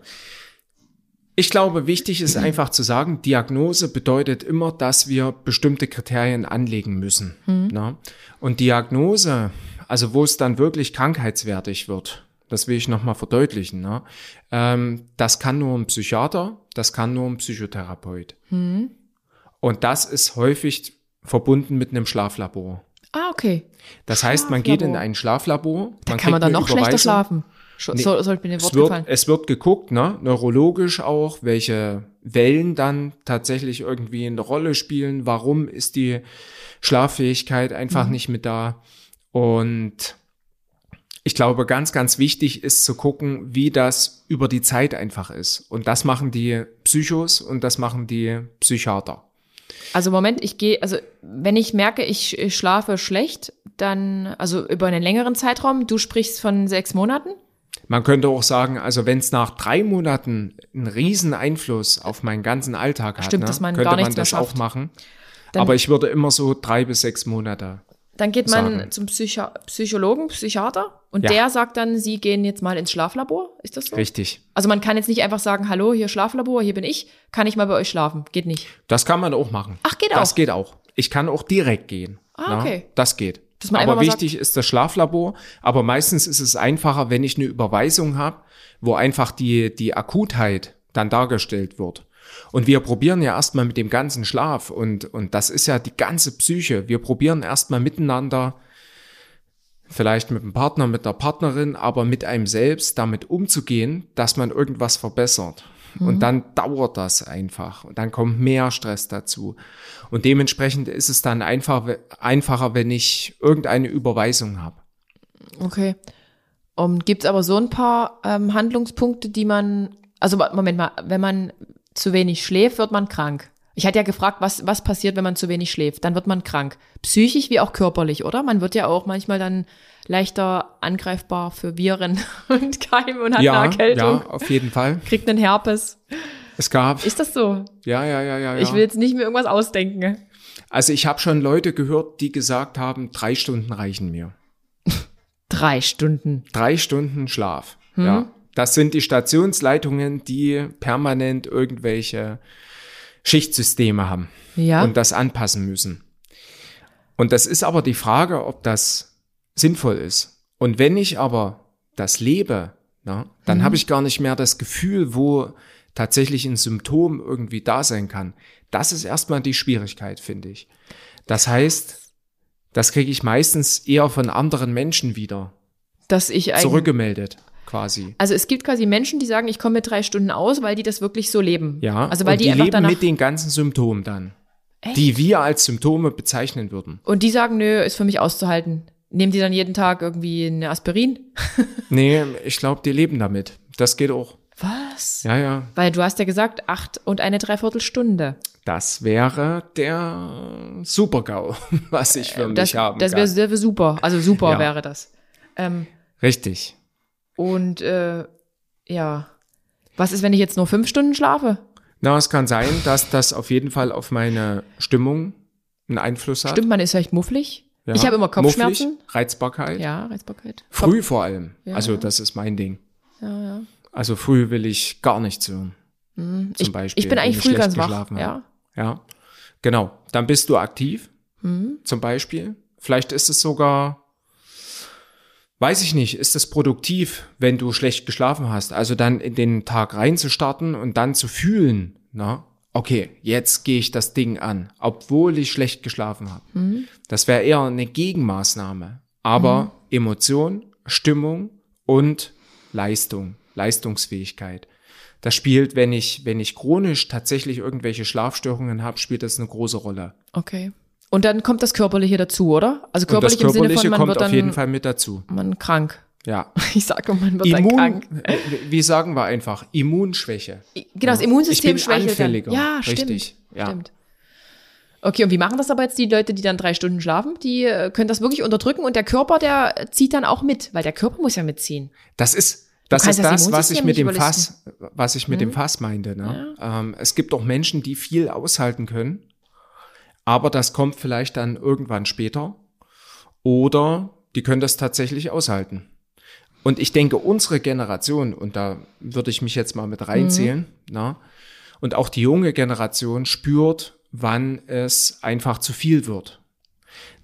Ich glaube, wichtig ist einfach zu sagen, Diagnose bedeutet immer, dass wir bestimmte Kriterien anlegen müssen. Ne? Und Diagnose, also wo es dann wirklich krankheitswertig wird, das will ich nochmal verdeutlichen, ne? ähm, das kann nur ein Psychiater, das kann nur ein Psychotherapeut. Und das ist häufig verbunden mit einem Schlaflabor. Ah, okay. Das heißt, man geht in ein Schlaflabor. Da man kann man dann noch schlechter schlafen. Sch Nee, so, sollte mir den Es Wort wird, gefallen. es wird geguckt, ne, neurologisch auch, welche Wellen dann tatsächlich irgendwie eine Rolle spielen. Warum ist die Schlaffähigkeit einfach Mhm. nicht mit da? Und ich glaube, ganz, ganz wichtig ist zu gucken, wie das über die Zeit einfach ist. Und das machen die Psychos und das machen die Psychiater. Also Moment, ich gehe, also wenn ich merke, ich, ich schlafe schlecht, dann, also über einen längeren Zeitraum, du sprichst von sechs Monaten? Man könnte auch sagen, also wenn es nach drei Monaten einen riesen Einfluss auf meinen ganzen Alltag hat, Stimmt, ne, könnte gar man das auch machen. Dann- Aber ich würde immer so drei bis sechs Monate. Dann geht man Sagen. zum Psycho Psychologen, Psychiater und Ja. der sagt dann, sie gehen jetzt mal ins Schlaflabor. Ist das so? Richtig. Also man kann jetzt nicht einfach sagen, hallo, hier Schlaflabor, hier bin ich, kann ich mal bei euch schlafen? Geht nicht. Das kann man auch machen. Ach, geht Das auch. geht auch. Ich kann auch direkt gehen. Ah, okay. Das geht. Aber wichtig ist das Schlaflabor. Aber meistens ist es einfacher, wenn ich eine Überweisung habe, wo einfach die, die Akutheit dann dargestellt wird. Und wir probieren ja erstmal mit dem ganzen Schlaf und, und das ist ja die ganze Psyche. Wir probieren erstmal miteinander, vielleicht mit dem Partner, mit der Partnerin, aber mit einem selbst damit umzugehen, dass man irgendwas verbessert. Und dann dauert das einfach und dann kommt mehr Stress dazu. Und dementsprechend ist es dann einfach, einfacher, wenn ich irgendeine Überweisung habe. Okay. Um, Gibt es aber so ein paar ähm, Handlungspunkte, die man, also Moment mal, wenn man zu wenig schläft, wird man krank. Ich hatte ja gefragt, was, was passiert, wenn man zu wenig schläft. Dann wird man krank. Psychisch wie auch körperlich, oder? Man wird ja auch manchmal dann leichter angreifbar für Viren (laughs) und Keime und hat ja, eine Erkältung, ja, auf jeden Fall. kriegt einen Herpes. Es gab, Ist das so? ja, ja, ja, ja. Ich ja. will jetzt nicht mir irgendwas ausdenken. Also ich habe schon Leute gehört, die gesagt haben, drei Stunden reichen mir. (laughs) Drei Stunden. Drei Stunden Schlaf. Hm. Ja. Das sind die Stationsleitungen, die permanent irgendwelche Schichtsysteme haben. Ja. und das anpassen müssen. Und das ist aber die Frage, ob das sinnvoll ist. Und wenn ich aber das lebe, na, dann Mhm. habe ich gar nicht mehr das Gefühl, wo tatsächlich ein Symptom irgendwie da sein kann. Das ist erstmal die Schwierigkeit, finde ich. Das heißt, das kriege ich meistens eher von anderen Menschen wieder dass ich zurückgemeldet, quasi. Also es gibt quasi Menschen, die sagen, ich komme mit drei Stunden aus, weil die das wirklich so leben. Ja, Also weil die, die leben mit den ganzen Symptomen dann, Echt? die wir als Symptome bezeichnen würden. Und die sagen, nö, ist für mich auszuhalten. Nehmen die dann jeden Tag irgendwie eine Aspirin? (laughs) Nee, ich glaube, die leben damit. Das geht auch. Was? Ja, ja. Weil du hast ja gesagt, acht und eine Dreiviertelstunde. Das wäre der Super-GAU, (laughs) was ich für mich Das, haben das wäre wär super. Also super Ja. wäre das. Ähm, Richtig. Und äh, ja. Was ist, wenn ich jetzt nur fünf Stunden schlafe? Na, es kann sein, dass das auf jeden Fall auf meine Stimmung einen Einfluss hat. Stimmt, man ist vielleicht mufflig. Ja. Ich habe immer Kopfschmerzen. Mufflig, Reizbarkeit. Ja, Reizbarkeit. Früh vor allem. Ja. Also das ist mein Ding. Ja, ja. Also früh will ich gar nichts hören. Zum Ich, Beispiel. ich bin eigentlich früh ganz wach. Ja. Ja. Genau. Dann bist du aktiv. Mhm. Zum Beispiel. Vielleicht ist es sogar, weiß ich nicht, ist es produktiv, wenn du schlecht geschlafen hast. Also dann in den Tag reinzustarten und dann zu fühlen, na, okay, jetzt gehe ich das Ding an, obwohl ich schlecht geschlafen habe. Mhm. Das wäre eher eine Gegenmaßnahme. Aber Emotion, Stimmung und Leistung, Leistungsfähigkeit. Das spielt, wenn ich, wenn ich chronisch tatsächlich irgendwelche Schlafstörungen habe, spielt das eine große Rolle. Okay. Und dann kommt das Körperliche dazu, oder? Also Und das körperlich im Sinne Körperliche von, man kommt wird auf jeden dann Fall mit dazu. man krank. Ja. (laughs) Ich sage, man wird dann Immun, krank. äh, (laughs) wie sagen wir einfach, Immunschwäche. Genau, das Ich Immunsystem bin schwächelt anfälliger. dann. Ja, stimmt. Richtig. Ja. Stimmt. Okay, und wie machen das aber jetzt die Leute, die dann drei Stunden schlafen? Die äh, können das wirklich unterdrücken und der Körper, der zieht dann auch mit, weil der Körper muss ja mitziehen. Das ist das ist das das, was ich mit dem Fass, was ich mit dem Fass meinte. Ne? Ähm, es gibt auch Menschen, die viel aushalten können, aber das kommt vielleicht dann irgendwann später. Oder die können das tatsächlich aushalten. Und ich denke, unsere Generation, und da würde ich mich jetzt mal mit reinzählen, na, und auch die junge Generation spürt, wann es einfach zu viel wird.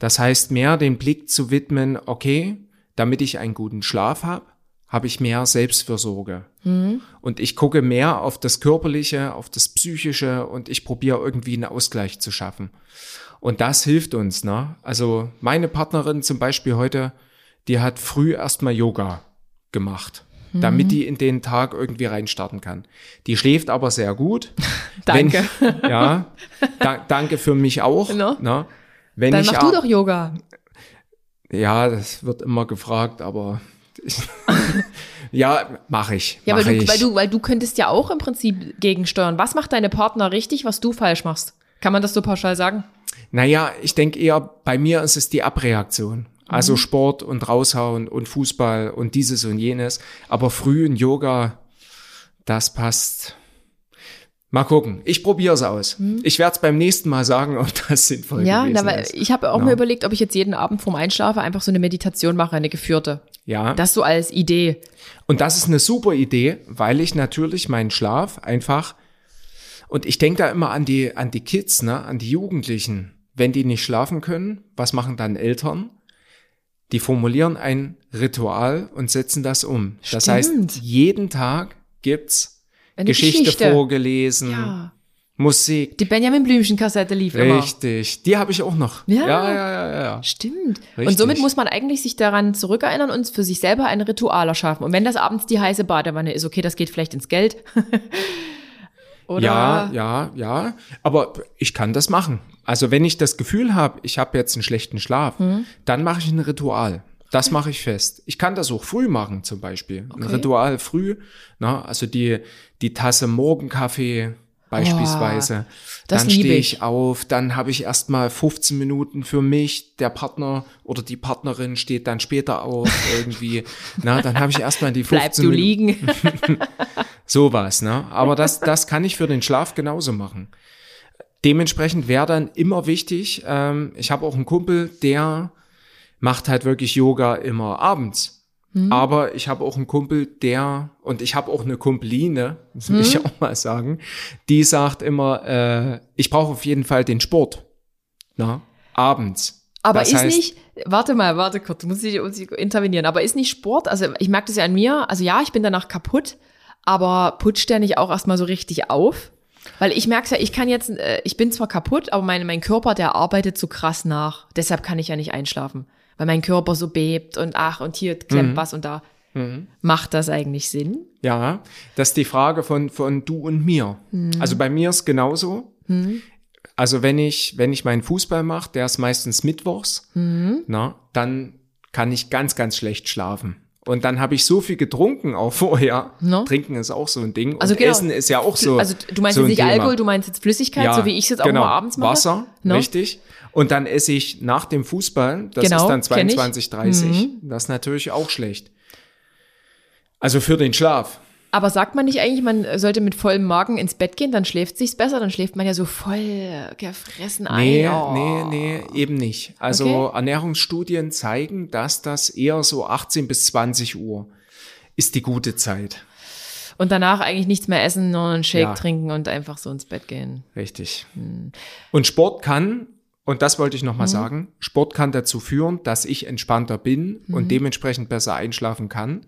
Das heißt, mehr den Blick zu widmen, okay, damit ich einen guten Schlaf habe, habe ich mehr Selbstfürsorge. Und ich gucke mehr auf das Körperliche, auf das Psychische und ich probiere irgendwie einen Ausgleich zu schaffen. Und das hilft uns, ne? Also meine Partnerin zum Beispiel heute, die hat früh erstmal Yoga gemacht, damit die in den Tag irgendwie reinstarten kann. Die schläft aber sehr gut. (laughs) Danke. Wenn, ja, da, danke für mich auch. No. Ne? Wenn Dann ich mach du doch Yoga. Ja, das wird immer gefragt, aber (laughs) ja, mache ich. Ja, mach weil du, ich. weil du, weil du könntest ja auch im Prinzip gegensteuern. Was macht deine Partner richtig, was du falsch machst? Kann man das so pauschal sagen? Naja, ich denke eher, bei mir ist es die Abreaktion. Also Mhm. Sport und raushauen und Fußball und dieses und jenes. Aber früh in Yoga, das passt. Mal gucken. Ich probiere es aus. Ich werde es beim nächsten Mal sagen, ob das sinnvoll Mhm. Ja, gewesen na, weil ist. ich habe auch Ja. mir überlegt, ob ich jetzt jeden Abend vorm Einschlafen einfach so eine Meditation mache, eine geführte. Ja. Das so als Idee. Und das ist eine super Idee, weil ich natürlich meinen Schlaf einfach und ich denke da immer an die an die Kids, ne, an die Jugendlichen. Wenn die nicht schlafen können, was machen dann Eltern? Die formulieren ein Ritual und setzen das um. Das Stimmt. heißt, jeden Tag gibt's Eine Geschichte, Geschichte. vorgelesen, Ja. Musik. Die Benjamin Blümchen-Kassette lief immer. Richtig. Die habe ich auch noch. Ja. ja, ja, ja. ja. Stimmt. Und Richtig. somit muss man eigentlich sich daran zurückerinnern und für sich selber ein Ritual erschaffen. Und wenn das abends die heiße Badewanne ist, okay, das geht vielleicht ins Geld. (laughs) Oder Ja, ja, ja. Aber ich kann das machen. Also wenn ich das Gefühl habe, ich habe jetzt einen schlechten Schlaf, Mhm. dann mache ich ein Ritual. Das mache ich fest. Ich kann das auch früh machen, zum Beispiel. Ein Okay. Ritual früh. Na, also die, die Tasse Morgenkaffee beispielsweise. das dann stehe ich. ich auf, dann habe ich erstmal 15 Minuten für mich. Der Partner oder die Partnerin steht dann später auf (laughs) irgendwie. Na, dann habe ich erstmal die 15 bleib du Minuten. liegen. (laughs) Sowas, ne? Aber das, das kann ich für den Schlaf genauso machen. Dementsprechend wäre dann immer wichtig, ähm, ich habe auch einen Kumpel, der macht halt wirklich Yoga immer abends. Aber ich habe auch einen Kumpel, der, und ich habe auch eine Kumpeline, das will ich (laughs) auch mal sagen, die sagt immer, äh, ich brauche auf jeden Fall den Sport. Na, abends. Aber Das ist heißt- nicht, warte mal, warte kurz, muss ich, muss ich intervenieren, aber ist nicht Sport, also ich merke das ja an mir, also ja, ich bin danach kaputt, aber putscht der nicht auch erstmal so richtig auf? Weil ich merke ja, ich kann jetzt, äh, ich bin zwar kaputt, aber mein, mein Körper, der arbeitet so krass nach. Deshalb kann ich ja nicht einschlafen. Weil mein Körper so bebt und ach, und hier klemmt Mhm. was und da. Macht das eigentlich Sinn? Ja, das ist die Frage von, von du und mir. Also bei mir ist genauso. Also wenn ich, wenn ich meinen Fußball mache, der ist meistens mittwochs, na, dann kann ich ganz, ganz schlecht schlafen. Und dann habe ich so viel getrunken auch vorher. No. Trinken ist auch so ein Ding. Also und genau. Essen ist ja auch so. also du meinst so jetzt nicht Thema. Alkohol, du meinst jetzt Flüssigkeit, so wie ich es jetzt auch genau. immer abends mache? Wasser, No? richtig. Und dann esse ich nach dem Fußball, das Genau, ist dann kenn ich. Mhm. 22, 30. Das ist natürlich auch schlecht. Also für den Schlaf. Aber sagt man nicht eigentlich, man sollte mit vollem Magen ins Bett gehen, dann schläft sich's besser, dann schläft man ja so voll gefressen ein. Nee, Oh. nee, nee, eben nicht. Also Okay. Ernährungsstudien zeigen, dass das eher so 18 bis 20 Uhr ist die gute Zeit. Und danach eigentlich nichts mehr essen, nur einen Shake Ja. trinken und einfach so ins Bett gehen. Richtig. Hm. Und Sport kann, und das wollte ich Mhm. nochmal sagen, Sport kann dazu führen, dass ich entspannter bin Mhm. und dementsprechend besser einschlafen kann.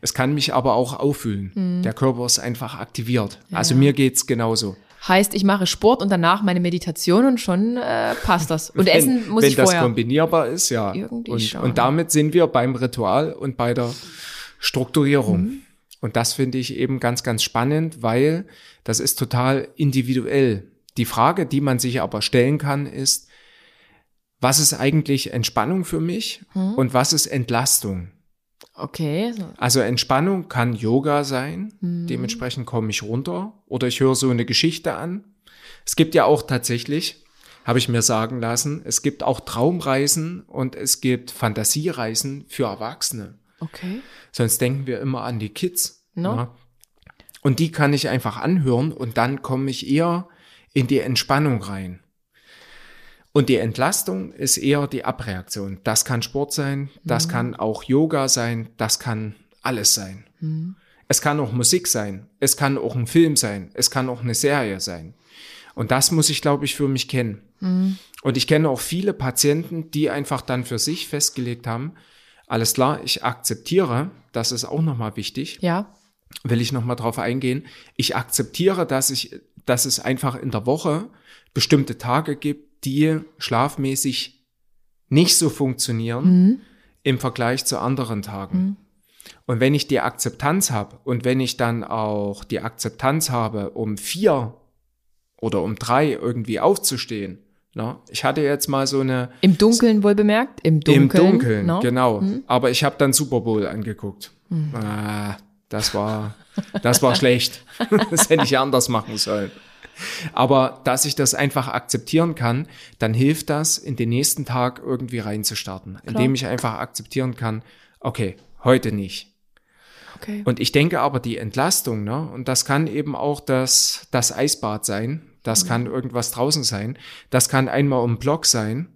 Es kann mich aber auch auffühlen. Mhm. Der Körper ist einfach aktiviert. Also mir geht's genauso. Heißt, ich mache Sport und danach meine Meditation und schon äh, passt das. Und Essen muss wenn ich das vorher. kombinierbar ist, ja. Irgendwie und, schon. und damit sind wir beim Ritual und bei der Strukturierung. Mhm. Und das finde ich eben ganz, ganz spannend, weil das ist total individuell. Die Frage, die man sich aber stellen kann, ist, was ist eigentlich Entspannung für mich Mhm. und was ist Entlastung? Okay. so. Also Entspannung kann Yoga sein, Mhm. dementsprechend komme ich runter oder ich höre so eine Geschichte an. Es gibt ja auch tatsächlich, habe ich mir sagen lassen. Es gibt auch Traumreisen und es gibt Fantasiereisen für Erwachsene. Okay. Sonst denken wir immer an die Kids. No. Ja. Und die kann ich einfach anhören und dann komme ich eher in die Entspannung rein. Und die Entlastung ist eher die Abreaktion. Das kann Sport sein, das Mhm. kann auch Yoga sein, das kann alles sein. Mhm. Es kann auch Musik sein, es kann auch ein Film sein, es kann auch eine Serie sein. Und das muss ich, glaube ich, für mich kennen. Mhm. Und ich kenne auch viele Patienten, die einfach dann für sich festgelegt haben, alles klar, ich akzeptiere, das ist auch nochmal wichtig, Ja. will ich nochmal drauf eingehen, ich akzeptiere, dass ich, dass es einfach in der Woche bestimmte Tage gibt, die schlafmäßig nicht so funktionieren Mhm. im Vergleich zu anderen Tagen. Und wenn ich die Akzeptanz habe und wenn ich dann auch die Akzeptanz habe, um vier oder um drei irgendwie aufzustehen, na, ich hatte jetzt mal so eine Im Dunkeln wohl bemerkt? Im Dunkeln. im Dunkeln, no? genau. Aber ich habe dann Super Bowl angeguckt. Ah, das war, das war schlecht. (laughs) Das hätte ich anders machen sollen. Aber dass ich das einfach akzeptieren kann, dann hilft das, in den nächsten Tag irgendwie reinzustarten. Indem ich einfach akzeptieren kann, okay, heute nicht. Okay. Und ich denke aber die Entlastung, ne, und das kann eben auch das, das Eisbad sein, das kann irgendwas draußen sein, das kann einmal um Block sein,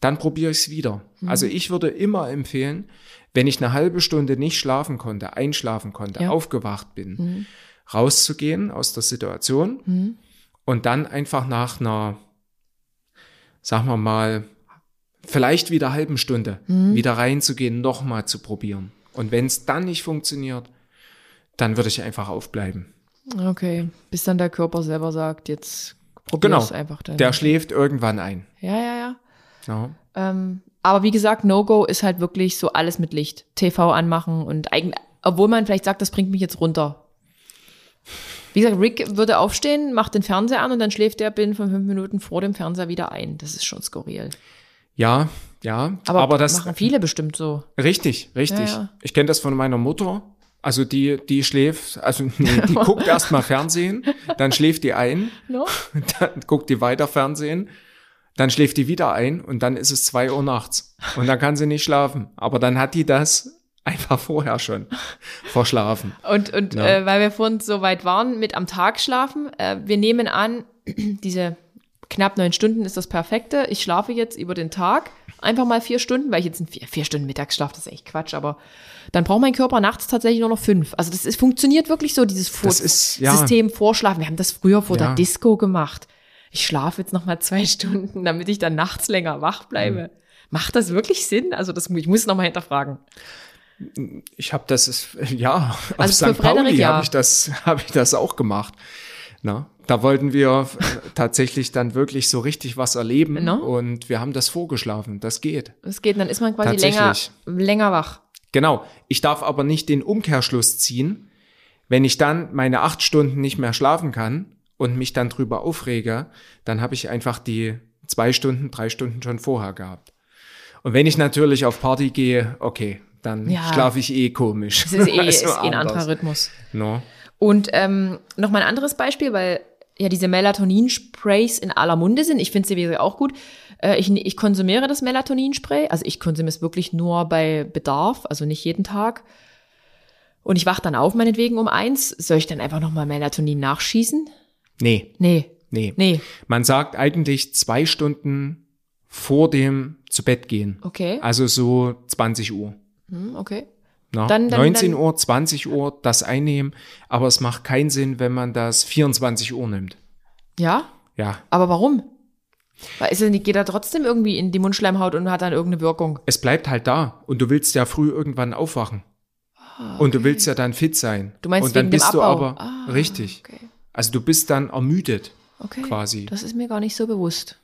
dann probiere ich es wieder. Also ich würde immer empfehlen, wenn ich eine halbe Stunde nicht schlafen konnte, einschlafen konnte, Ja. aufgewacht bin, rauszugehen aus der Situation und dann einfach nach einer, sagen wir mal, vielleicht wieder halben Stunde wieder reinzugehen, nochmal zu probieren. Und wenn es dann nicht funktioniert, dann würde ich einfach aufbleiben. Okay. Bis dann der Körper selber sagt, jetzt probier Genau. es einfach dann. Der schläft irgendwann ein. ja, ja, ja. Ja. Ähm, aber wie gesagt, No-Go ist halt wirklich so alles mit Licht. TV anmachen und eigentlich, obwohl man vielleicht sagt, das bringt mich jetzt runter. Wie gesagt, Rick würde aufstehen, macht den Fernseher an und dann schläft er binnen von fünf Minuten vor dem Fernseher wieder ein. Das ist schon skurril. Ja, ja. Aber, Aber, das machen viele bestimmt so. richtig, richtig. Ja, ja. Ich kenne das von meiner Mutter. Also die, die schläft, also (laughs) nee, die (laughs) guckt erstmal Fernsehen, dann schläft die ein, No? (laughs) dann guckt die weiter Fernsehen, dann schläft die wieder ein und dann ist es zwei Uhr nachts und dann kann sie nicht schlafen. Aber dann hat die das einfach vorher schon verschlafen. Und, und Ja. äh, weil wir vorhin so weit waren mit am Tag schlafen, äh, wir nehmen an, (clears throat) diese knapp neun Stunden ist das Perfekte. Ich schlafe jetzt über den Tag einfach mal vier Stunden, weil ich jetzt in vier, vier Stunden Mittagsschlaf, das ist echt Quatsch, aber dann braucht mein Körper nachts tatsächlich nur noch fünf. Also das ist, funktioniert wirklich so, dieses Vor ist, ja. System Vorschlafen. Wir haben das früher vor Ja. der Disco gemacht. Ich schlafe jetzt noch mal zwei (laughs) Stunden, damit ich dann nachts länger wach bleibe. Macht das wirklich Sinn? Also das, ich muss noch mal hinterfragen. Ich habe das, ist, (laughs) ja, auf Also St. Pauli ja. habe ich das, (laughs) habe ich das auch gemacht. Na, da wollten wir (laughs) tatsächlich dann wirklich so richtig was erleben No? und wir haben das vorgeschlafen. Das geht. Es geht, dann ist man quasi länger, länger wach. Genau. Ich darf aber nicht den Umkehrschluss ziehen, wenn ich dann meine acht Stunden nicht mehr schlafen kann und mich dann drüber aufrege, dann habe ich einfach die zwei Stunden, drei Stunden schon vorher gehabt. Und wenn ich natürlich auf Party gehe, okay, dann Ja. schlafe ich eh komisch. Es ist eh, (laughs) Also ist eh ein anders. anderer Rhythmus. No. Und ähm, noch mal ein anderes Beispiel, weil ja diese Melatonin-Sprays in aller Munde sind. Ich finde sie auch gut. Äh, ich, ich konsumiere das Melatonin-Spray. Also ich konsumiere es wirklich nur bei Bedarf, also nicht jeden Tag. Und ich wach dann auf, meinetwegen um eins. Soll ich dann einfach noch mal Melatonin nachschießen? Nee, Nee, nee. nee. Man sagt eigentlich zwei Stunden vor dem zu Bett gehen. Okay, Also so 20 Uhr. Hm, okay. Na, Dann- dann- 19 dann- Uhr, 20 Uhr das einnehmen, aber es macht keinen Sinn, wenn man das 24 Uhr nimmt. Ja, Ja, aber warum? Weil ist nicht, geht er trotzdem irgendwie in die Mundschleimhaut und hat dann irgendeine Wirkung? es bleibt halt da und du willst ja früh irgendwann aufwachen. Und du willst ja dann fit sein. Ah, Du meinst und dann bist du aber Ah, richtig. Okay, Also du bist dann ermüdet okay. quasi. Das ist mir gar nicht so bewusst.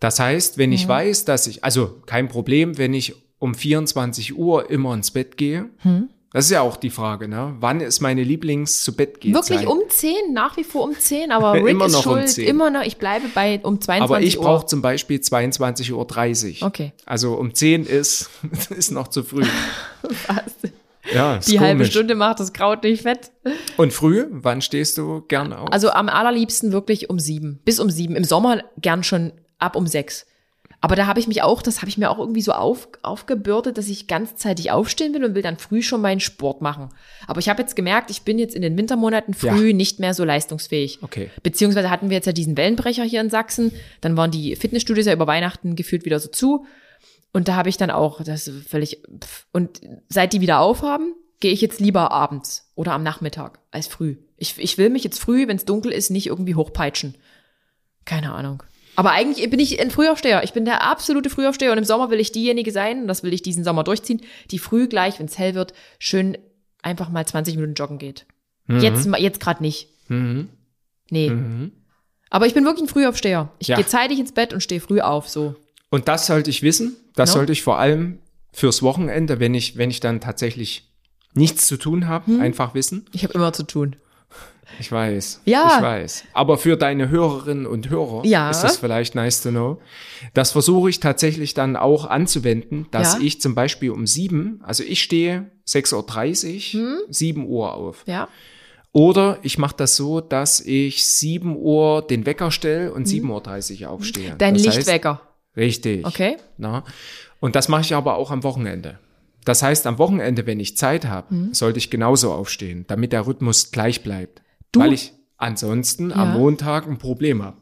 Das heißt, wenn Mhm. ich weiß, dass ich, also kein Problem, wenn ich um 24 Uhr immer ins Bett gehe. Hm. Das ist ja auch die Frage, ne? Wann ist meine Lieblings zu Bett gehen? Wirklich um 10, nach wie vor um 10, aber (laughs) Rick Immer ist noch um schuld. 10. Immer noch, ich bleibe bei um 22 Aber ich Uhr. brauche zum Beispiel 22.30 Uhr. Okay. Also um 10 ist, (laughs) ist noch zu früh. (laughs) Ja, ist Die halbe komisch. Stunde macht das Kraut nicht fett. Und früh, wann stehst du gern auf? Also am allerliebsten wirklich um sieben. Bis um sieben. Im Sommer gern schon ab um sechs. Aber da habe ich mich auch, das habe ich mir auch irgendwie so auf, aufgebürdet, dass ich ganzzeitig aufstehen will und will dann früh schon meinen Sport machen. Aber ich habe jetzt gemerkt, ich bin jetzt in den Wintermonaten früh Ja. nicht mehr so leistungsfähig. Okay. Beziehungsweise hatten wir jetzt ja diesen Wellenbrecher hier in Sachsen. Dann waren die Fitnessstudios ja über Weihnachten gefühlt wieder so zu. Und da habe ich dann auch, das ist völlig, pff. und seit die wieder aufhaben, gehe ich jetzt lieber abends oder am Nachmittag als früh. Ich, ich will mich jetzt früh, wenn es dunkel ist, nicht irgendwie hochpeitschen. Keine Ahnung. Aber eigentlich bin ich ein Frühaufsteher. Ich bin der absolute Frühaufsteher und im Sommer will ich diejenige sein, und das will ich diesen Sommer durchziehen, die früh gleich, wenn es hell wird, schön einfach mal 20 Minuten joggen geht. Jetzt, ma- jetzt gerade nicht. Mhm. Nee. Aber ich bin wirklich ein Frühaufsteher. Ich Ja. gehe zeitig ins Bett und stehe früh auf, so. Und das sollte ich wissen. Das No. sollte ich vor allem fürs Wochenende, wenn ich, wenn ich dann tatsächlich nichts zu tun habe, Hm. einfach wissen. Ich habe immer zu tun. Ich weiß. Ja. Ich weiß. Aber für deine Hörerinnen und Hörer Ja. ist das vielleicht nice to know. Das versuche ich tatsächlich dann auch anzuwenden, dass Ja. ich zum Beispiel um sieben, also ich stehe 6.30 Uhr, Hm. 7 Uhr auf. Ja. Oder ich mache das so, dass ich 7 Uhr den Wecker stelle und 7.30 Uhr aufstehe. Hm. Dein das heißt- Lichtwecker. Richtig. Okay. Na? Und das mache ich aber auch am Wochenende. Das heißt, am Wochenende, wenn ich Zeit habe, Mhm. sollte ich genauso aufstehen, damit der Rhythmus gleich bleibt. Du- Weil ich ansonsten am Ja. Montag ein Problem habe.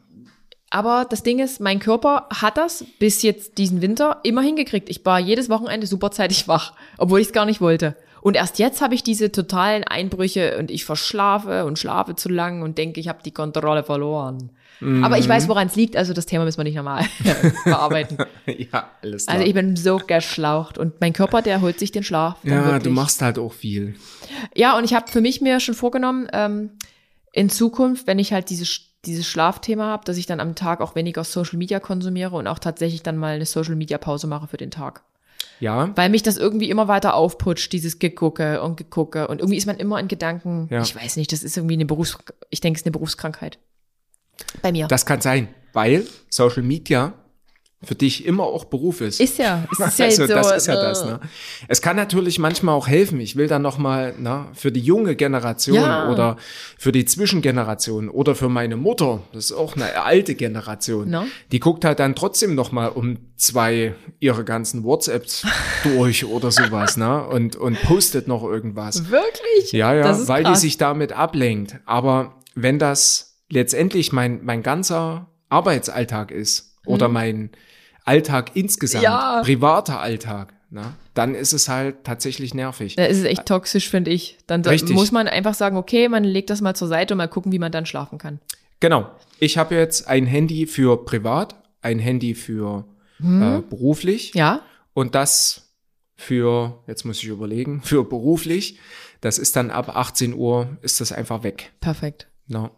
Aber das Ding ist, mein Körper hat das bis jetzt diesen Winter immer hingekriegt. Ich war jedes Wochenende superzeitig wach, obwohl ich es gar nicht wollte. Und erst jetzt habe ich diese totalen Einbrüche und ich verschlafe und schlafe zu lang und denke, ich habe die Kontrolle verloren. Aber ich Mhm. weiß, woran es liegt, also das Thema müssen wir nicht nochmal (laughs) bearbeiten. ja, alles klar. Also ich bin so geschlaucht und mein Körper, der holt sich den Schlaf. ja, wirklich. du machst halt auch viel. Ja, und ich habe für mich mir schon vorgenommen, ähm, in Zukunft, wenn ich halt dieses, dieses Schlafthema habe, dass ich dann am Tag auch weniger Social Media konsumiere und auch tatsächlich dann mal eine Social Media Pause mache für den Tag. Ja, Weil mich das irgendwie immer weiter aufputscht, dieses Gegucke und Gegucke. Und irgendwie ist man immer in Gedanken, Ja. ich weiß nicht, das ist irgendwie eine Berufs, ich denke, es ist eine Berufskrankheit. Bei mir. das kann sein, weil Social Media für dich immer auch Beruf ist. ist ja, es ist (laughs) ja also, so. das ist ja äh, das. Ne? Es kann natürlich manchmal auch helfen. Ich will dann noch mal na, für die junge Generation Ja. oder für die Zwischengeneration oder für meine Mutter, das ist auch eine alte Generation, No. die guckt halt dann trotzdem noch mal um zwei ihre ganzen WhatsApps (laughs) durch oder sowas, ne? Und und postet noch irgendwas. Wirklich? Ja, ja, weil krass. die sich damit ablenkt. Aber wenn das letztendlich mein, mein ganzer Arbeitsalltag ist oder mein Alltag insgesamt. Ja. privater Alltag, na, dann ist es halt tatsächlich nervig. Da ist es echt toxisch, finde ich. Dann da Richtig. muss man einfach sagen, okay, man legt das mal zur Seite und mal gucken, wie man dann schlafen kann. Genau. Ich habe jetzt ein Handy für privat, ein Handy für äh, beruflich Ja? und das für, jetzt muss ich überlegen, (laughs) für beruflich, das ist dann ab 18 Uhr, ist das einfach weg. Perfekt. No.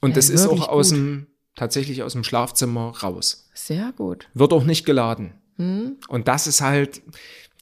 Und Ja, das ist auch aus gut. dem, tatsächlich aus dem Schlafzimmer raus. Sehr gut. Wird auch nicht geladen. Hm? Und das ist halt,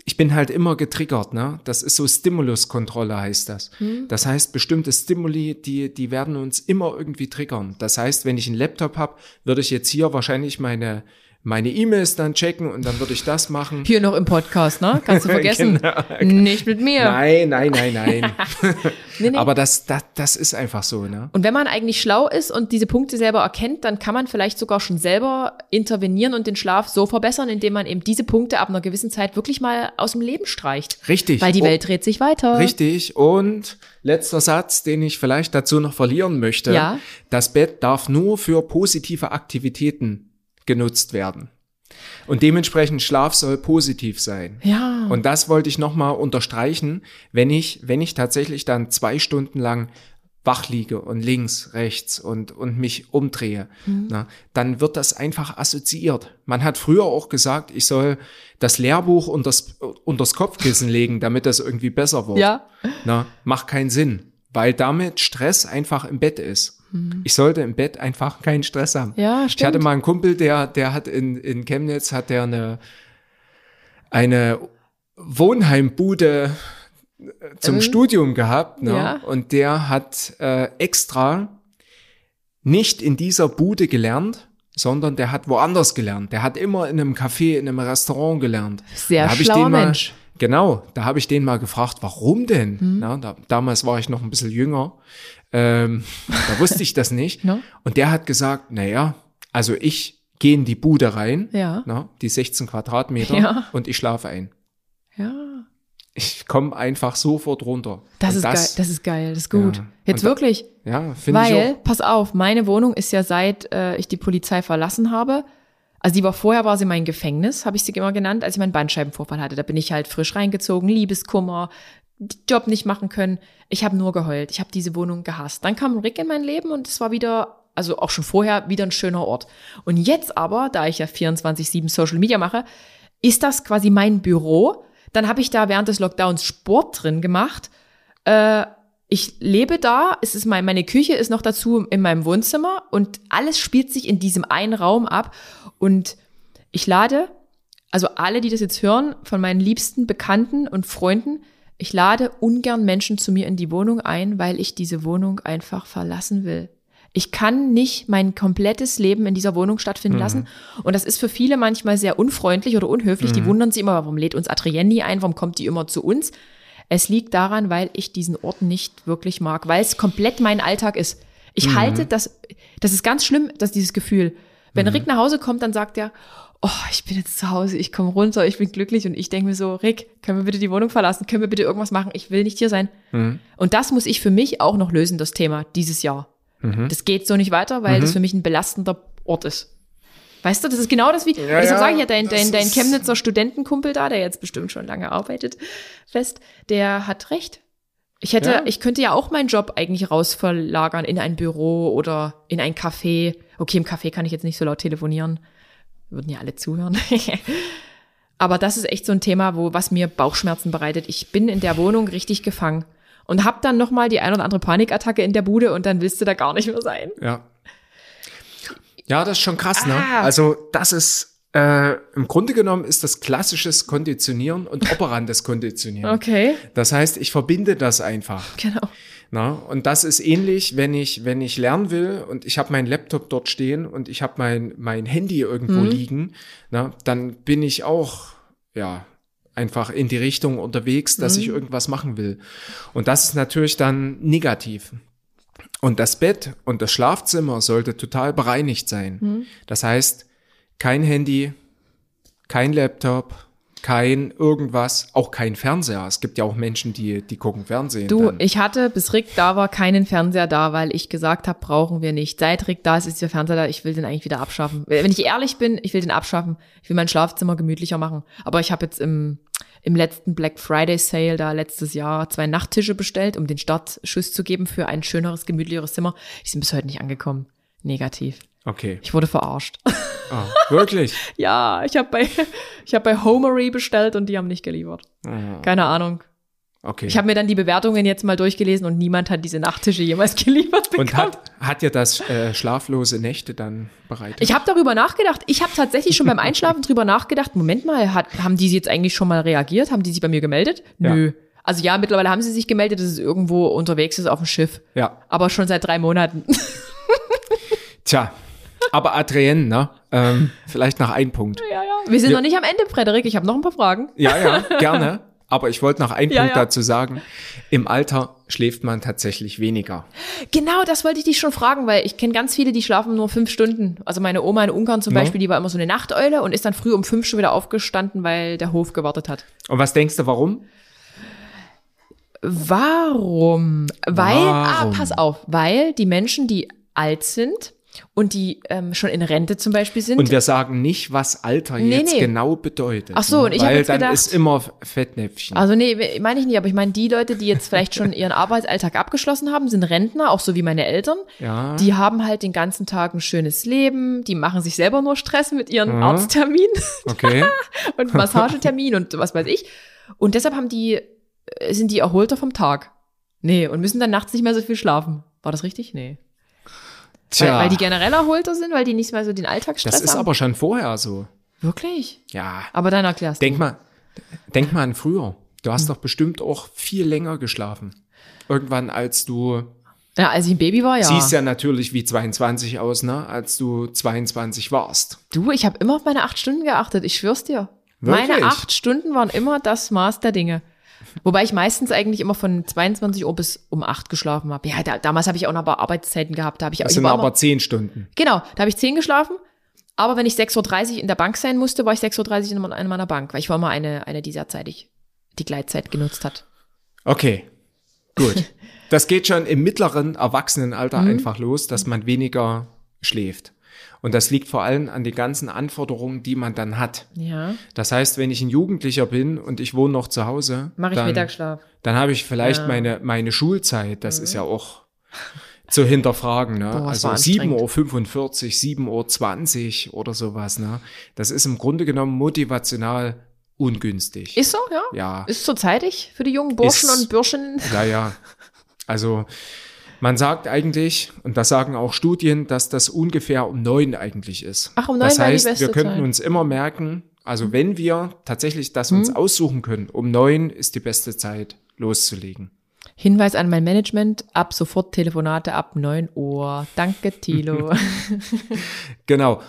ich bin halt immer getriggert, ne? Das ist so Stimuluskontrolle heißt das. Hm? Das heißt, bestimmte Stimuli, die, die werden uns immer irgendwie triggern. Das heißt, wenn ich einen Laptop habe, würde ich jetzt hier wahrscheinlich meine, meine E-Mails dann checken und dann würde ich das machen. Hier noch im Podcast, ne? Kannst du (laughs) vergessen. (laughs) Genau. Nicht mit mir. Nein, nein, nein, nein. (laughs) Nee, nee. Aber das, das, das ist einfach so, ne? und wenn man eigentlich schlau ist und diese Punkte selber erkennt, dann kann man vielleicht sogar schon selber intervenieren und den Schlaf so verbessern, indem man eben diese Punkte ab einer gewissen Zeit wirklich mal aus dem Leben streicht. Richtig. Weil die Oh. Welt dreht sich weiter. Richtig. Und letzter Satz, den ich vielleicht dazu noch verlieren möchte. Ja. Das Bett darf nur für positive Aktivitäten genutzt werden. Und dementsprechend Schlaf soll positiv sein. Ja. Und das wollte ich nochmal unterstreichen, wenn ich, wenn ich tatsächlich dann zwei Stunden lang wach liege und links, rechts und, und mich umdrehe, Mhm. na, dann wird das einfach assoziiert. Man hat früher auch gesagt, ich soll das Lehrbuch unters, unters Kopfkissen legen, damit das irgendwie besser wird. Ja. Na, macht keinen Sinn, weil damit Stress einfach im Bett ist. Ich sollte im Bett einfach keinen Stress haben. Mhm. Ja, Ich hatte stimmt. mal einen Kumpel, der, der hat in, in Chemnitz hat der eine, eine Wohnheimbude äh, zum Ähm, Studium gehabt, ne? ja. Und der hat äh, extra nicht in dieser Bude gelernt, sondern der hat woanders gelernt. Der hat immer in einem Café, in einem Restaurant gelernt. Sehr Da schlauer den mal, Mensch. Genau, da habe ich den mal gefragt, warum denn? Mhm. Na, da, damals war ich noch ein bisschen jünger. Ähm, da wusste ich das nicht. (laughs) No? Und der hat gesagt, naja, also ich gehe in die Bude rein, Ja. na, die 16 Quadratmeter, Ja. und ich schlafe ein. Ja. Ich komme einfach sofort runter. Das Und ist geil, das ist geil, das ist gut. Ja. Jetzt Und da- wirklich. Ja, finde ich Weil, pass auf, meine Wohnung ist ja seit äh, ich die Polizei verlassen habe. Also die war vorher war sie mein Gefängnis, habe ich sie immer genannt, als ich meinen Bandscheibenvorfall hatte. Da bin ich halt frisch reingezogen, Liebeskummer, Job nicht machen können. Ich habe nur geheult. Ich habe diese Wohnung gehasst. Dann kam Rick in mein Leben und es war wieder, also auch schon vorher, wieder ein schöner Ort. Und jetzt aber, da ich ja 24-7 Social Media mache, ist das quasi mein Büro. Dann habe ich da während des Lockdowns Sport drin gemacht. Äh, ich lebe da, es ist mein, meine Küche ist noch dazu in meinem Wohnzimmer und alles spielt sich in diesem einen Raum ab. Und ich lade, also alle, die das jetzt hören, von meinen liebsten Bekannten und Freunden, ich lade ungern Menschen zu mir in die Wohnung ein, weil ich diese Wohnung einfach verlassen will. Ich kann nicht mein komplettes Leben in dieser Wohnung stattfinden lassen. Und das ist für viele manchmal sehr unfreundlich oder unhöflich. Die wundern sich immer, warum lädt uns Adrienne nie ein, warum kommt die immer zu uns? Es liegt daran, weil ich diesen Ort nicht wirklich mag, weil es komplett mein Alltag ist. Ich halte das, das ist ganz schlimm, dass dieses Gefühl. Wenn Rick nach Hause kommt, dann sagt er, oh, ich bin jetzt zu Hause, ich komme runter, ich bin glücklich und ich denke mir so, Rick, können wir bitte die Wohnung verlassen, können wir bitte irgendwas machen, ich will nicht hier sein. Und das muss ich für mich auch noch lösen, das Thema, dieses Jahr. Das geht so nicht weiter, weil das für mich ein belastender Ort ist. Weißt du, das ist genau das wie, Ja, deshalb ja, sage ich ja, dein, dein, dein Chemnitzer Studentenkumpel da, der jetzt bestimmt schon lange arbeitet, fest, der hat recht. Ich hätte, Ja. ich könnte ja auch meinen Job eigentlich rausverlagern in ein Büro oder in ein Café. Okay, im Café kann ich jetzt nicht so laut telefonieren. Würden ja alle zuhören. (laughs) Aber das ist echt so ein Thema, wo was mir Bauchschmerzen bereitet. Ich bin in der Wohnung richtig gefangen und hab dann noch mal die ein oder andere Panikattacke in der Bude und dann willst du da gar nicht mehr sein. Ja. Ja, das ist schon krass, ne? Ah. Also, das ist, äh, im Grunde genommen ist das klassisches Konditionieren und operantes Konditionieren. Okay, Das heißt, ich verbinde das einfach. genau. Na, und das ist ähnlich, wenn ich, wenn ich lernen will und ich habe meinen Laptop dort stehen und ich habe mein, mein Handy irgendwo liegen, na, dann bin ich auch, ja, einfach in die Richtung unterwegs, dass ich irgendwas machen will. Und das ist natürlich dann negativ. Und das Bett und das Schlafzimmer sollte total bereinigt sein. Das heißt, kein Handy, kein Laptop, kein irgendwas, auch kein Fernseher. Es gibt ja auch Menschen, die, die gucken Fernsehen. Du, dann. ich hatte, bis Rick da war, keinen Fernseher da, weil ich gesagt habe, brauchen wir nicht. Seit Rick da ist, ist der Fernseher da. Ich will den eigentlich wieder abschaffen. Wenn ich ehrlich bin, ich will den abschaffen. Ich will mein Schlafzimmer gemütlicher machen. Aber ich habe jetzt im, im letzten Black Friday Sale da letztes Jahr zwei Nachttische bestellt, um den Startschuss zu geben für ein schöneres, gemütlicheres Zimmer. Die sind bis heute nicht angekommen. Negativ. Okay. Ich wurde verarscht. Ah, wirklich? (laughs) ja, ich habe bei, ich hab bei Homery bestellt und die haben nicht geliefert. Keine Ahnung. Okay. Ich habe mir dann die Bewertungen jetzt mal durchgelesen und niemand hat diese Nachttische jemals (laughs) geliefert bekommen. Und hat, hat dir das äh, schlaflose Nächte dann bereitet? ich habe darüber nachgedacht. Ich habe tatsächlich schon beim (laughs) Einschlafen drüber nachgedacht. Moment mal, hat, haben die jetzt eigentlich schon mal reagiert? Haben die sich bei mir gemeldet? Ja. Nö. Also ja, mittlerweile haben sie sich gemeldet, dass es irgendwo unterwegs ist auf dem Schiff. ja. Aber schon seit drei Monaten. Tja. Aber Adrienne, ne? Ähm, vielleicht noch ein Punkt. ja, ja. Wir sind noch nicht am Ende, Frederik. Ich habe noch ein paar Fragen. Ja, ja, (laughs) gerne. Aber ich wollte noch einen Ja, Punkt ja. dazu sagen. Im Alter schläft man tatsächlich weniger. Genau, das wollte ich dich schon fragen, weil ich kenne ganz viele, die schlafen nur fünf Stunden. Also meine Oma in Ungarn zum Ja. Beispiel, die war immer so eine Nachteule und ist dann früh um fünf schon wieder aufgestanden, weil der Hof gewartet hat. Und was denkst du, warum? Warum? Weil, ah, Warum? pass auf, weil die Menschen, die alt sind und die ähm, schon in Rente zum Beispiel sind, Und wir sagen nicht, was Alter Nee, jetzt nee. genau bedeutet. Ach so, ne? und ich Weil jetzt dann gedacht- ist immer Fettnäpfchen. also nee, meine ich nicht, aber ich meine die Leute, die jetzt vielleicht schon (laughs) ihren Arbeitsalltag abgeschlossen haben, sind Rentner, auch so wie meine Eltern. ja. Die haben halt den ganzen Tag ein schönes Leben, die machen sich selber nur Stress mit ihren Mhm. Arztterminen okay. (laughs) und Massagetermin und was weiß ich. Und deshalb haben die, äh, sind die erholter vom Tag. Nee, und müssen dann nachts nicht mehr so viel schlafen. War das richtig? Nee. Weil, Tja, weil die generell erholter sind, weil die nicht mehr so den Alltagsstress das ist haben. aber schon vorher so. Wirklich? Ja. Aber dann erklärst Denk du. mal, denk mal an früher. Du Hm. hast doch bestimmt auch viel länger geschlafen. Irgendwann, als du Ja, als ich ein Baby war, ja. siehst ja natürlich wie 22 aus, ne? Als du 22 warst. Du, ich habe immer auf meine acht Stunden geachtet, ich schwör's dir. Wirklich? Meine acht Stunden waren immer das Maß der Dinge. Wobei ich meistens eigentlich immer von 22 Uhr bis um acht geschlafen habe. Ja, da, damals habe ich auch noch ein paar Arbeitszeiten gehabt. Da habe ich, Das sind aber immer, 10 Stunden. Genau, da habe ich zehn geschlafen. Aber wenn ich 6.30 Uhr in der Bank sein musste, war ich 6.30 Uhr in meiner Bank, weil ich war immer eine, eine, die sehr zeitig die Gleitzeit genutzt hat. Okay, gut. Das geht schon im mittleren Erwachsenenalter (laughs) mhm. einfach los, dass man weniger schläft. Und das liegt vor allem an den ganzen Anforderungen, die man dann hat. Ja. Das heißt, wenn ich ein Jugendlicher bin und ich wohne noch zu Hause, mache ich dann, Mittagsschlaf. Dann habe ich vielleicht ja. meine meine Schulzeit. Das mhm. ist ja auch zu hinterfragen. Ne? (laughs) Boah, also 7.45 Uhr, 7.20 Uhr oder sowas. Ne? Das ist im Grunde genommen motivational ungünstig. Ist so, ja? Ja. Ist so zeitig für die jungen Burschen ist, und Bürscheninnen? Ja, ja. Also man sagt eigentlich, und das sagen auch Studien, dass das ungefähr um neun eigentlich ist. Ach, um neun Das heißt, wir könnten Zeit. uns immer merken, also wenn wir tatsächlich das uns hm. aussuchen können, um neun ist die beste Zeit loszulegen. Hinweis an mein Management, ab sofort Telefonate ab neun Uhr. Danke, Tilo. (laughs) (laughs) genau.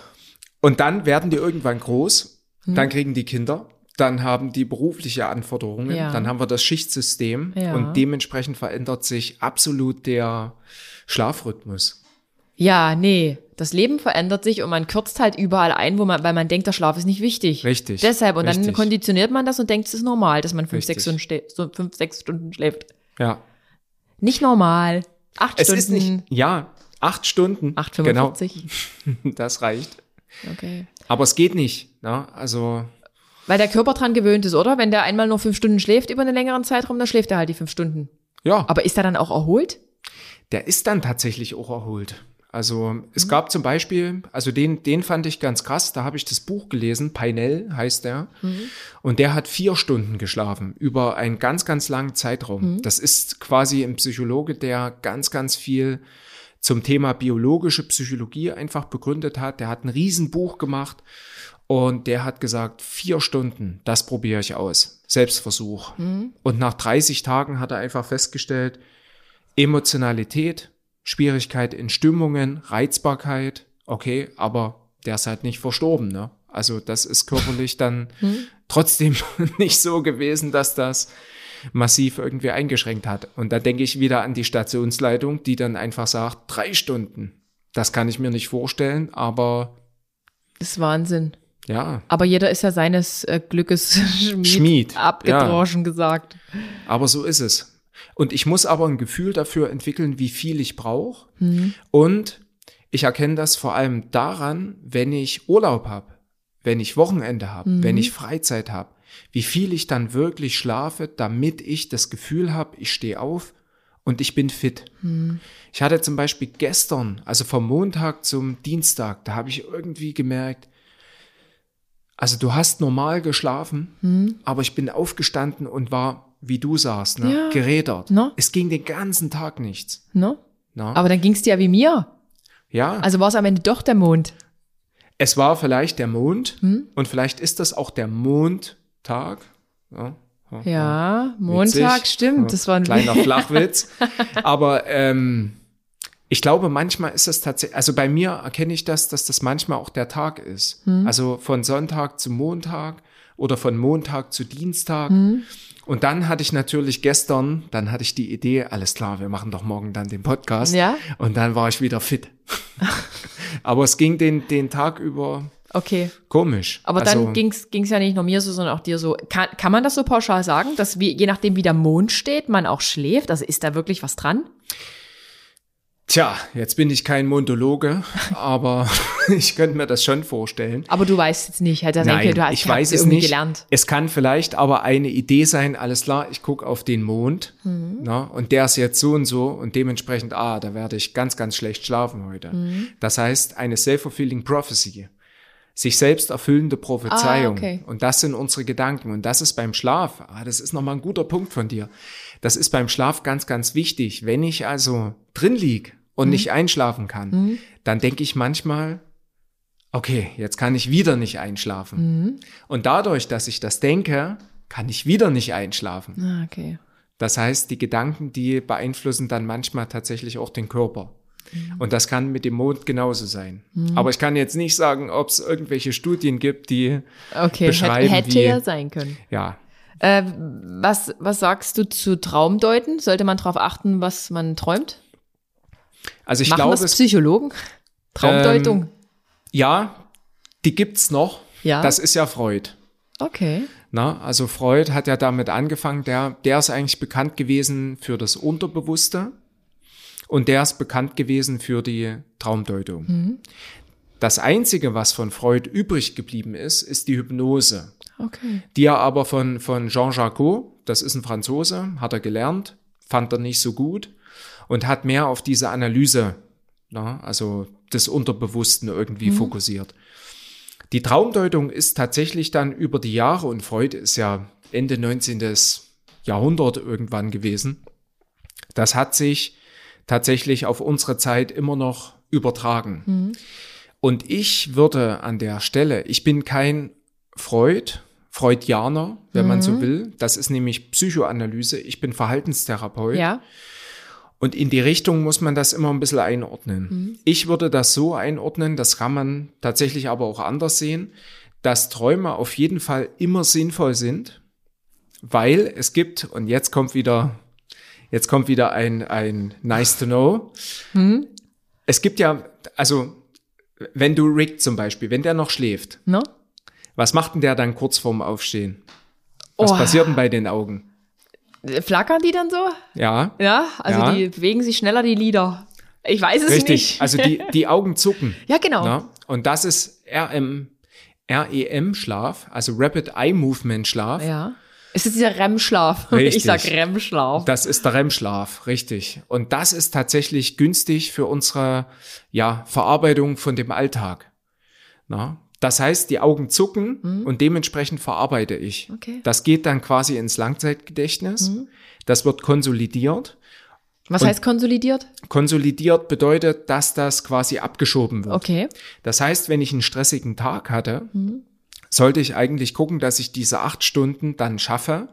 Und dann werden die irgendwann groß, hm. dann kriegen die Kinder dann haben die berufliche Anforderungen, ja. dann haben wir das Schichtsystem ja. und dementsprechend verändert sich absolut der Schlafrhythmus. Ja, nee, das Leben verändert sich und man kürzt halt überall ein, wo man, weil man denkt, der Schlaf ist nicht wichtig. Richtig. Deshalb und richtig. dann konditioniert man das und denkt, es ist normal, dass man fünf, sechs Stunden, so fünf, sechs Stunden schläft. Ja. Nicht normal. Acht es Stunden. Ist nicht, ja, acht Stunden. 8,45. Genau. (laughs) das reicht. Okay. Aber es geht nicht. Ne? Also weil der Körper dran gewöhnt ist, oder? Wenn der einmal nur fünf Stunden schläft über einen längeren Zeitraum, dann schläft er halt die fünf Stunden. Ja. Aber ist er dann auch erholt? Der ist dann tatsächlich auch erholt. Also es mhm. gab zum Beispiel, also den, den fand ich ganz krass, da habe ich das Buch gelesen, Peinel heißt der, mhm. und der hat vier Stunden geschlafen über einen ganz, ganz langen Zeitraum. Mhm. Das ist quasi ein Psychologe, der ganz, ganz viel zum Thema biologische Psychologie einfach begründet hat. Der hat ein Riesenbuch gemacht und der hat gesagt, vier Stunden, das probiere ich aus. Selbstversuch. Mhm. Und nach 30 Tagen hat er einfach festgestellt, Emotionalität, Schwierigkeit in Stimmungen, Reizbarkeit, okay, aber der ist halt nicht verstorben, ne? Also das ist körperlich dann mhm. (laughs) trotzdem (laughs) nicht so gewesen, dass das massiv irgendwie eingeschränkt hat. Und da denke ich wieder an die Stationsleitung, die dann einfach sagt, drei Stunden. Das kann ich mir nicht vorstellen, aber. Das ist Wahnsinn. Ja. Aber jeder ist ja seines äh, Glückes (laughs) Schmied, Schmied. abgedroschen ja. gesagt. Aber so ist es. Und ich muss aber ein Gefühl dafür entwickeln, wie viel ich brauche. Mhm. Und ich erkenne das vor allem daran, wenn ich Urlaub habe, wenn ich Wochenende habe, mhm. wenn ich Freizeit habe, wie viel ich dann wirklich schlafe, damit ich das Gefühl habe, ich stehe auf und ich bin fit. Mhm. Ich hatte zum Beispiel gestern, also vom Montag zum Dienstag, da habe ich irgendwie gemerkt, also du hast normal geschlafen, hm. aber ich bin aufgestanden und war, wie du sagst, ne, ja. gerädert. No. Es ging den ganzen Tag nichts. No. no. Aber dann ging es dir ja wie mir. Ja. Also war es am Ende doch der Mond. Es war vielleicht der Mond hm? und vielleicht ist das auch der Mondtag. Ja, ja Montag, Witzig. stimmt. Das war ein kleiner (laughs) Flachwitz. Aber ähm, ich glaube, manchmal ist es tatsächlich, also bei mir erkenne ich das, dass das manchmal auch der Tag ist. Hm. Also von Sonntag zu Montag oder von Montag zu Dienstag. Hm. Und dann hatte ich natürlich gestern, dann hatte ich die Idee, alles klar, wir machen doch morgen dann den Podcast. Ja. Und dann war ich wieder fit. (laughs) Aber es ging den, den Tag über Okay. Komisch. Aber also, dann ging's ging's ja nicht nur mir so, sondern auch dir so. Kann, kann man das so pauschal sagen, dass wie, je nachdem, wie der Mond steht, man auch schläft? Also ist da wirklich was dran? Tja, jetzt bin ich kein Mondologe, (laughs) aber (laughs) ich könnte mir das schon vorstellen. Aber du weißt jetzt nicht, halt, Nein, denke, du hast ich weiß es nicht. gelernt. Es kann vielleicht aber eine Idee sein, alles klar, ich gucke auf den Mond mhm. na, und der ist jetzt so und so und dementsprechend, ah, da werde ich ganz, ganz schlecht schlafen heute. Mhm. Das heißt, eine self-fulfilling prophecy. Sich selbst erfüllende Prophezeiung. Ah, okay. Und das sind unsere Gedanken. Und das ist beim Schlaf, ah, das ist nochmal ein guter Punkt von dir. Das ist beim Schlaf ganz, ganz wichtig. Wenn ich also drin lieg und mhm. nicht einschlafen kann, mhm. dann denke ich manchmal, okay, jetzt kann ich wieder nicht einschlafen. Mhm. Und dadurch, dass ich das denke, kann ich wieder nicht einschlafen. Ah, okay. Das heißt, die Gedanken, die beeinflussen dann manchmal tatsächlich auch den Körper. Mhm. Und das kann mit dem Mond genauso sein. Mhm. Aber ich kann jetzt nicht sagen, ob es irgendwelche Studien gibt, die okay, beschreiben, hätte, hätte wie, ja sein können. Ja, äh, was, was sagst du zu Traumdeuten? Sollte man darauf achten, was man träumt? Also ich Machen glaube, das Psychologen? Traumdeutung? Ähm, ja, Die gibt's noch. Ja. Das ist ja Freud. Okay. Na, also Freud hat ja damit angefangen, der, der ist eigentlich bekannt gewesen für das Unterbewusste und der ist bekannt gewesen für die Traumdeutung. Das Einzige, was von Freud übrig geblieben ist, ist die Hypnose, Okay. die er aber von, von Jean Jacot, das ist ein Franzose, hat er gelernt, fand er nicht so gut und hat mehr auf diese Analyse, na, also des Unterbewussten irgendwie fokussiert. Die Traumdeutung ist tatsächlich dann über die Jahre, und Freud ist ja Ende 19. Jahrhundert irgendwann gewesen, das hat sich tatsächlich auf unsere Zeit immer noch übertragen. Und ich würde an der Stelle, ich bin kein Freud, Freudianer, wenn man so will. Das ist nämlich Psychoanalyse. Ich bin Verhaltenstherapeut. Ja. Und in die Richtung muss man das immer ein bisschen einordnen. Ich würde das so einordnen, das kann man tatsächlich aber auch anders sehen, dass Träume auf jeden Fall immer sinnvoll sind, weil es gibt, und jetzt kommt wieder, jetzt kommt wieder ein, ein nice to know. Es gibt ja, also, wenn du Rick zum Beispiel, wenn der noch schläft, Ne? was macht denn der dann kurz vorm Aufstehen? Was Oh. passiert denn bei den Augen? Flackern die dann so? Ja, Ja, also Ja. die bewegen sich schneller, die Lieder. Ich weiß es richtig. nicht. Also die, die Augen zucken. (laughs) ja, genau. Na? Und das ist RM, REM-Schlaf, also Rapid Eye Movement Schlaf. Ja. Es ist dieser REM-Schlaf. Richtig. (laughs) Ich sag REM-Schlaf. Das ist der REM-Schlaf, richtig. Und das ist tatsächlich günstig für unsere ja, Verarbeitung von dem Alltag. Na? Das heißt, die Augen zucken und dementsprechend verarbeite ich. Mhm. Okay. Mhm. Das geht dann quasi ins Langzeitgedächtnis. Das wird konsolidiert. Was Und- heißt konsolidiert? Konsolidiert bedeutet, dass das quasi abgeschoben wird. Okay. Das heißt, wenn ich einen stressigen Tag hatte, sollte ich eigentlich gucken, dass ich diese acht Stunden dann schaffe,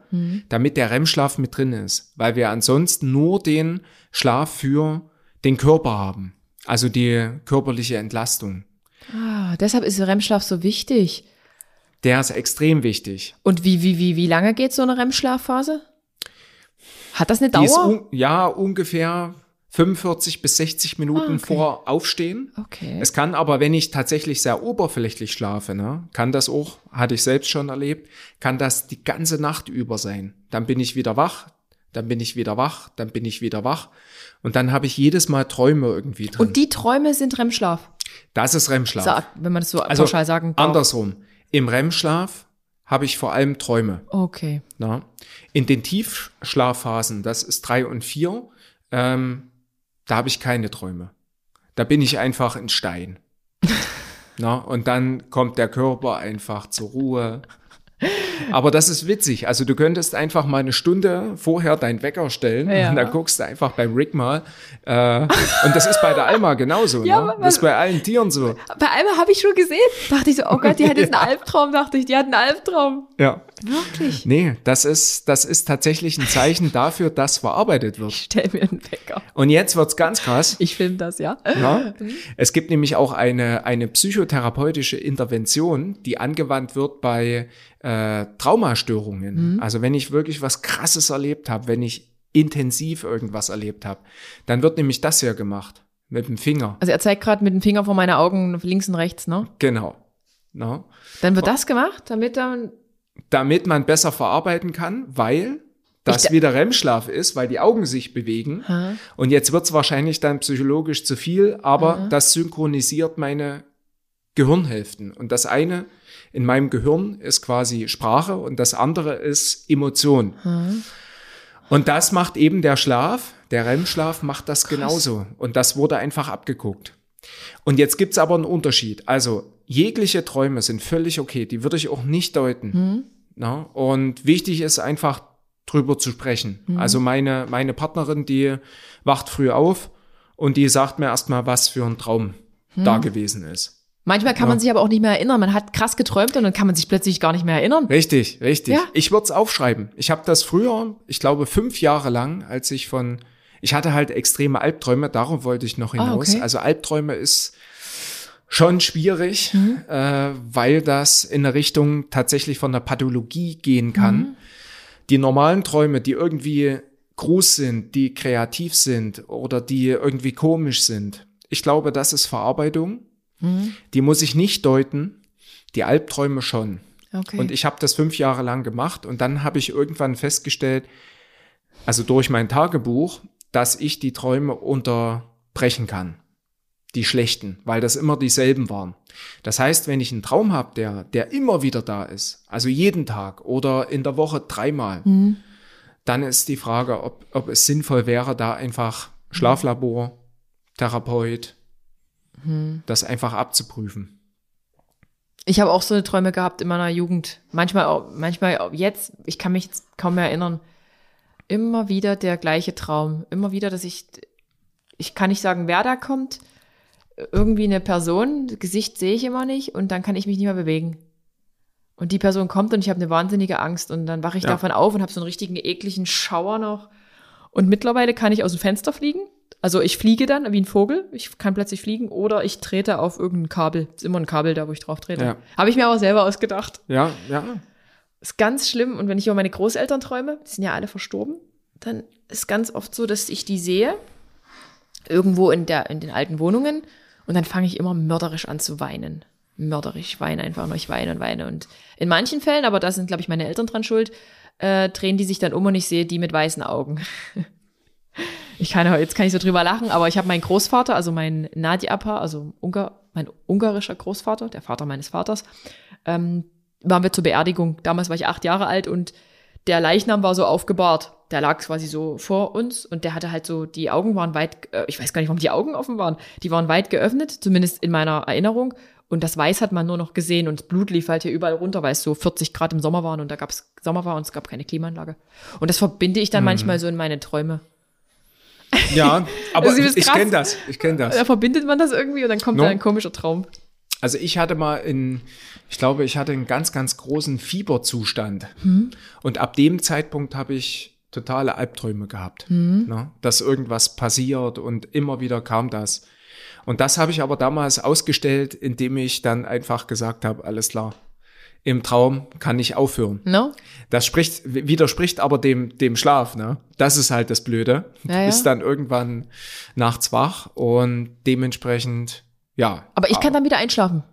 damit der REM-Schlaf mit drin ist, weil wir ansonsten nur den Schlaf für den Körper haben, also die körperliche Entlastung. Ah, deshalb ist REM-Schlaf so wichtig. Der ist extrem wichtig. Und wie, wie, wie, wie lange geht so eine REM-Schlafphase? Hat das eine Dauer? un ja ungefähr 45 bis 60 Minuten Ah, okay. vor Aufstehen. Okay. Es kann aber, wenn ich tatsächlich sehr oberflächlich schlafe, ne, kann das auch, hatte ich selbst schon erlebt, kann das die ganze Nacht über sein. Dann bin ich wieder wach, dann bin ich wieder wach, dann bin ich wieder wach und dann habe ich jedes Mal Träume irgendwie drin. Und die Träume sind REM-Schlaf. Das ist REM-Schlaf. Sa- Wenn man das so Also pauschal sagen darf. andersrum. Im REM-Schlaf habe ich vor allem Träume. Okay. Na? In den Tiefschlafphasen, das ist drei und vier, ähm, da habe ich keine Träume. Da bin ich einfach in Stein. (laughs) Na? Und dann kommt der Körper einfach zur Ruhe. Aber das ist witzig. Also du könntest einfach mal eine Stunde vorher deinen Wecker stellen Ja. und dann guckst du einfach beim Rick mal. Äh, und das ist bei der Alma genauso. Ja, ne? Das ist bei allen Tieren so. Bei einmal habe ich schon gesehen. Dachte ich so, oh Gott, die hat jetzt einen (laughs) Albtraum. Dachte ich, die hat einen Albtraum. Ja. Wirklich? Nee, das ist, das ist tatsächlich ein Zeichen dafür, dass verarbeitet wird. Stell mir einen Wecker. Und jetzt wird's ganz krass. Ich film das, ja. Ja? Es gibt nämlich auch eine, eine psychotherapeutische Intervention, die angewandt wird bei äh, Traumastörungen. Also wenn ich wirklich was Krasses erlebt habe, wenn ich intensiv irgendwas erlebt habe, dann wird nämlich das hier gemacht mit dem Finger. Also er zeigt gerade mit dem Finger vor meine Augen links und rechts, ne? Genau. No? Dann wird das gemacht, damit dann. Damit man besser verarbeiten kann, weil das wieder REM-Schlaf ist, weil die Augen sich bewegen. Ha. Und jetzt wird's wahrscheinlich dann psychologisch zu viel, aber das synchronisiert meine Gehirnhälften. Und das eine in meinem Gehirn ist quasi Sprache und das andere ist Emotion. Und das macht eben der Schlaf, der REM-Schlaf macht das genauso. Und das wurde einfach abgeguckt. Und jetzt gibt's aber einen Unterschied. Also jegliche Träume sind völlig okay, die würde ich auch nicht deuten. Na? Und wichtig ist einfach drüber zu sprechen. Also meine, meine Partnerin, die wacht früh auf und die sagt mir erstmal, was für ein Traum da gewesen ist. Manchmal kann man sich aber auch nicht mehr erinnern. Man hat krass geträumt und dann kann man sich plötzlich gar nicht mehr erinnern. Richtig, richtig. Ja. Ich würde es aufschreiben. Ich habe das früher, ich glaube fünf Jahre lang, als ich von, ich hatte halt extreme Albträume, darauf wollte ich noch Ah, hinaus. okay. Also Albträume ist schon schwierig, Mhm. äh, weil das in eine Richtung tatsächlich von der Pathologie gehen kann. Mhm. Die normalen Träume, die irgendwie groß sind, die kreativ sind oder die irgendwie komisch sind, ich glaube, das ist Verarbeitung. Mhm. Die muss ich nicht deuten. Die Albträume schon. Okay. Und ich habe das fünf Jahre lang gemacht und dann habe ich irgendwann festgestellt, also durch mein Tagebuch, dass ich die Träume unterbrechen kann. Die schlechten, weil das immer dieselben waren. Das heißt, wenn ich einen Traum habe, der, der immer wieder da ist, also jeden Tag oder in der Woche dreimal, dann ist die Frage, ob, ob es sinnvoll wäre, da einfach Schlaflabor, Therapeut, das einfach abzuprüfen. Ich habe auch so eine Träume gehabt in meiner Jugend. Manchmal, auch, manchmal auch jetzt, ich kann mich jetzt kaum mehr erinnern. Immer wieder der gleiche Traum. Immer wieder, dass ich, ich kann nicht sagen, wer da kommt. Irgendwie eine Person, Gesicht sehe ich immer nicht und dann kann ich mich nicht mehr bewegen. Und die Person kommt und ich habe eine wahnsinnige Angst und dann wache ich Ja. davon auf und habe so einen richtigen ekligen Schauer noch. Und mittlerweile kann ich aus dem Fenster fliegen. Also ich fliege dann wie ein Vogel. Ich kann plötzlich fliegen oder ich trete auf irgendein Kabel. Ist immer ein Kabel da, wo ich drauf trete. Ja. Habe ich mir aber selber ausgedacht. Ja, ja. Ist ganz schlimm. Und wenn ich über meine Großeltern träume, die sind ja alle verstorben, dann ist ganz oft so, dass ich die sehe, irgendwo in, der, in den alten Wohnungen. Und dann fange ich immer mörderisch an zu weinen. Mörderisch. Ich weine einfach nur, ich weine und weine. Und in manchen Fällen, aber da sind, glaube ich, meine Eltern dran schuld, äh, drehen die sich dann um und ich sehe die mit weißen Augen. (laughs) Ich kann, jetzt kann ich so drüber lachen, aber ich habe meinen Großvater, also mein Nadiapa, also Ungar, mein ungarischer Großvater, der Vater meines Vaters, ähm, waren wir zur Beerdigung. Damals war ich acht Jahre alt und der Leichnam war so aufgebahrt. Der lag quasi so vor uns und der hatte halt so, die Augen waren weit, äh, ich weiß gar nicht, warum die Augen offen waren. Die waren weit geöffnet, zumindest in meiner Erinnerung. Und das Weiß hat man nur noch gesehen und das Blut lief halt hier überall runter, weil es so 40 Grad im Sommer waren und da gab es Sommer war und es gab keine Klimaanlage. Und das verbinde ich dann manchmal so in meine Träume. Ja, (laughs) aber Also, ich kenne das. Ich kenne das. Da verbindet man das irgendwie und dann kommt No. da ein komischer Traum. Also ich hatte mal in, ich glaube, ich hatte einen ganz, ganz großen Fieberzustand. Und ab dem Zeitpunkt habe ich totale Albträume gehabt. Ne? Dass irgendwas passiert und immer wieder kam das. Und das habe ich aber damals ausgestellt, indem ich dann einfach gesagt habe, alles klar, im Traum kann ich aufhören. No? Das spricht, widerspricht aber dem, dem Schlaf, ne? Das ist halt das Blöde. Ja, ja. bist dann irgendwann nachts wach und dementsprechend, ja. Aber ich kann dann wieder einschlafen.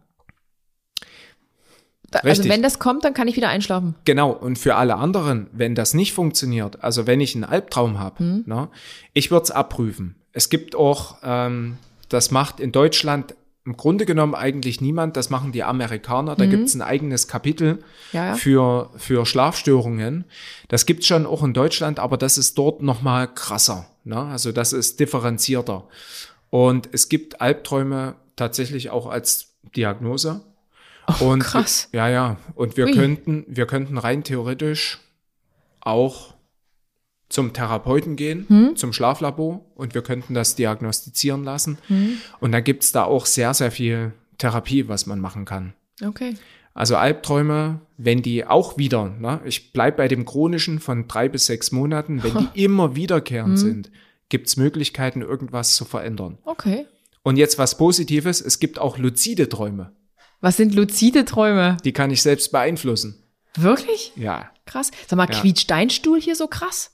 Da, also wenn das kommt, dann kann ich wieder einschlafen. Genau, und für alle anderen, wenn das nicht funktioniert, also wenn ich einen Albtraum habe, Hm. ne, ich würde es abprüfen. Es gibt auch, ähm, das macht in Deutschland im Grunde genommen eigentlich niemand, das machen die Amerikaner, da gibt's ein eigenes Kapitel. Ja, für, für Schlafstörungen. Das gibt's schon auch in Deutschland, aber das ist dort nochmal krasser. Ne? Also das ist differenzierter. Und es gibt Albträume tatsächlich auch als Diagnose. und Oh, krass. ja, ja. Und wir Ui. könnten, wir könnten rein theoretisch auch zum Therapeuten gehen, Hm? zum Schlaflabor und wir könnten das diagnostizieren lassen. Hm? Und da gibt's da auch sehr, sehr viel Therapie, was man machen kann. Okay. Also Albträume, wenn die auch wieder, ne, ich bleib bei dem chronischen von drei bis sechs Monaten, wenn die (laughs) immer wiederkehrend sind, gibt's Möglichkeiten, irgendwas zu verändern. Okay. Und jetzt was Positives, es gibt auch luzide Träume. Was sind luzide Träume? Die kann ich selbst beeinflussen. Wirklich? Ja, Krass. Sag mal, Ja. quietscht dein Stuhl hier so krass?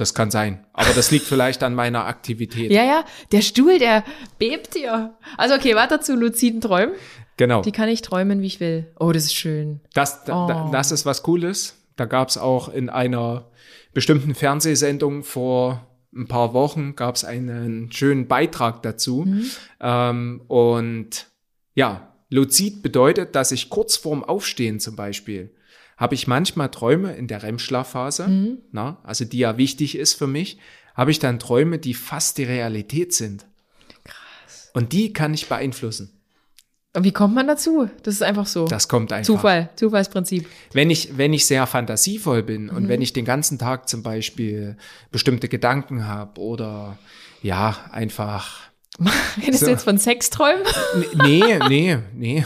Das kann sein. Aber das liegt vielleicht an meiner Aktivität. Ja, ja. Der Stuhl, der bebt hier. Also okay, weiter zu luziden Träumen. Genau. Die kann ich träumen, wie ich will. Oh, das ist schön. Das, da, da, Oh. das ist was Cooles. Da gab's auch in einer bestimmten Fernsehsendung vor ein paar Wochen gab's einen schönen Beitrag dazu. Ähm, und ja, luzid bedeutet, dass ich kurz vorm Aufstehen zum Beispiel habe ich manchmal Träume in der REM-Schlafphase, na, also die ja wichtig ist für mich, habe ich dann Träume, die fast die Realität sind. Krass. Und die kann ich beeinflussen. Und wie kommt man dazu? Das ist einfach so. Das kommt einfach. Zufall, Zufallsprinzip. Wenn ich, wenn ich sehr fantasievoll bin und wenn ich den ganzen Tag zum Beispiel bestimmte Gedanken habe oder ja, einfach. (laughs) Redest So. du jetzt von Sexträumen? Nee, nee, nee.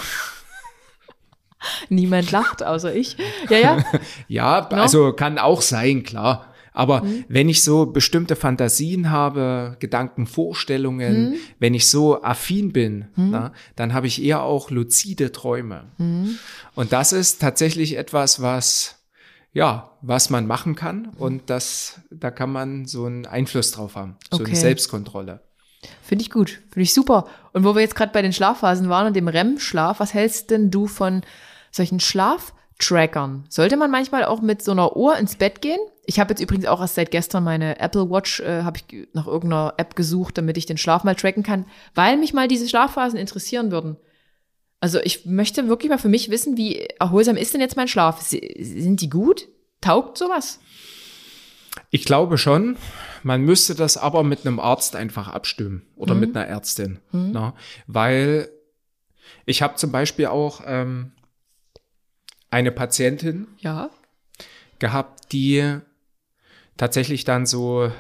Niemand lacht, außer ich. Ja, ja. (laughs) Ja, also kann auch sein, klar. Aber wenn ich so bestimmte Fantasien habe, Gedanken, Vorstellungen, wenn ich so affin bin, na, dann habe ich eher auch luzide Träume. Und das ist tatsächlich etwas, was, ja, was man machen kann. Und das, da kann man so einen Einfluss drauf haben. So Okay. eine Selbstkontrolle. Finde ich gut, finde ich super. Und wo wir jetzt gerade bei den Schlafphasen waren und dem REM-Schlaf, was hältst denn du von solchen Schlaftrackern? Sollte man manchmal auch mit so einer Uhr ins Bett gehen? Ich habe jetzt übrigens auch erst seit gestern meine Apple Watch, äh, habe ich nach irgendeiner App gesucht, damit ich den Schlaf mal tracken kann, weil mich mal diese Schlafphasen interessieren würden. Also ich möchte wirklich mal für mich wissen, wie erholsam ist denn jetzt mein Schlaf? Sind die gut? Taugt sowas? Ich glaube schon. Man müsste das aber mit einem Arzt einfach abstimmen oder mhm. mit einer Ärztin. Mhm. Na, weil ich habe zum Beispiel auch ähm, eine Patientin ja. gehabt, die tatsächlich dann so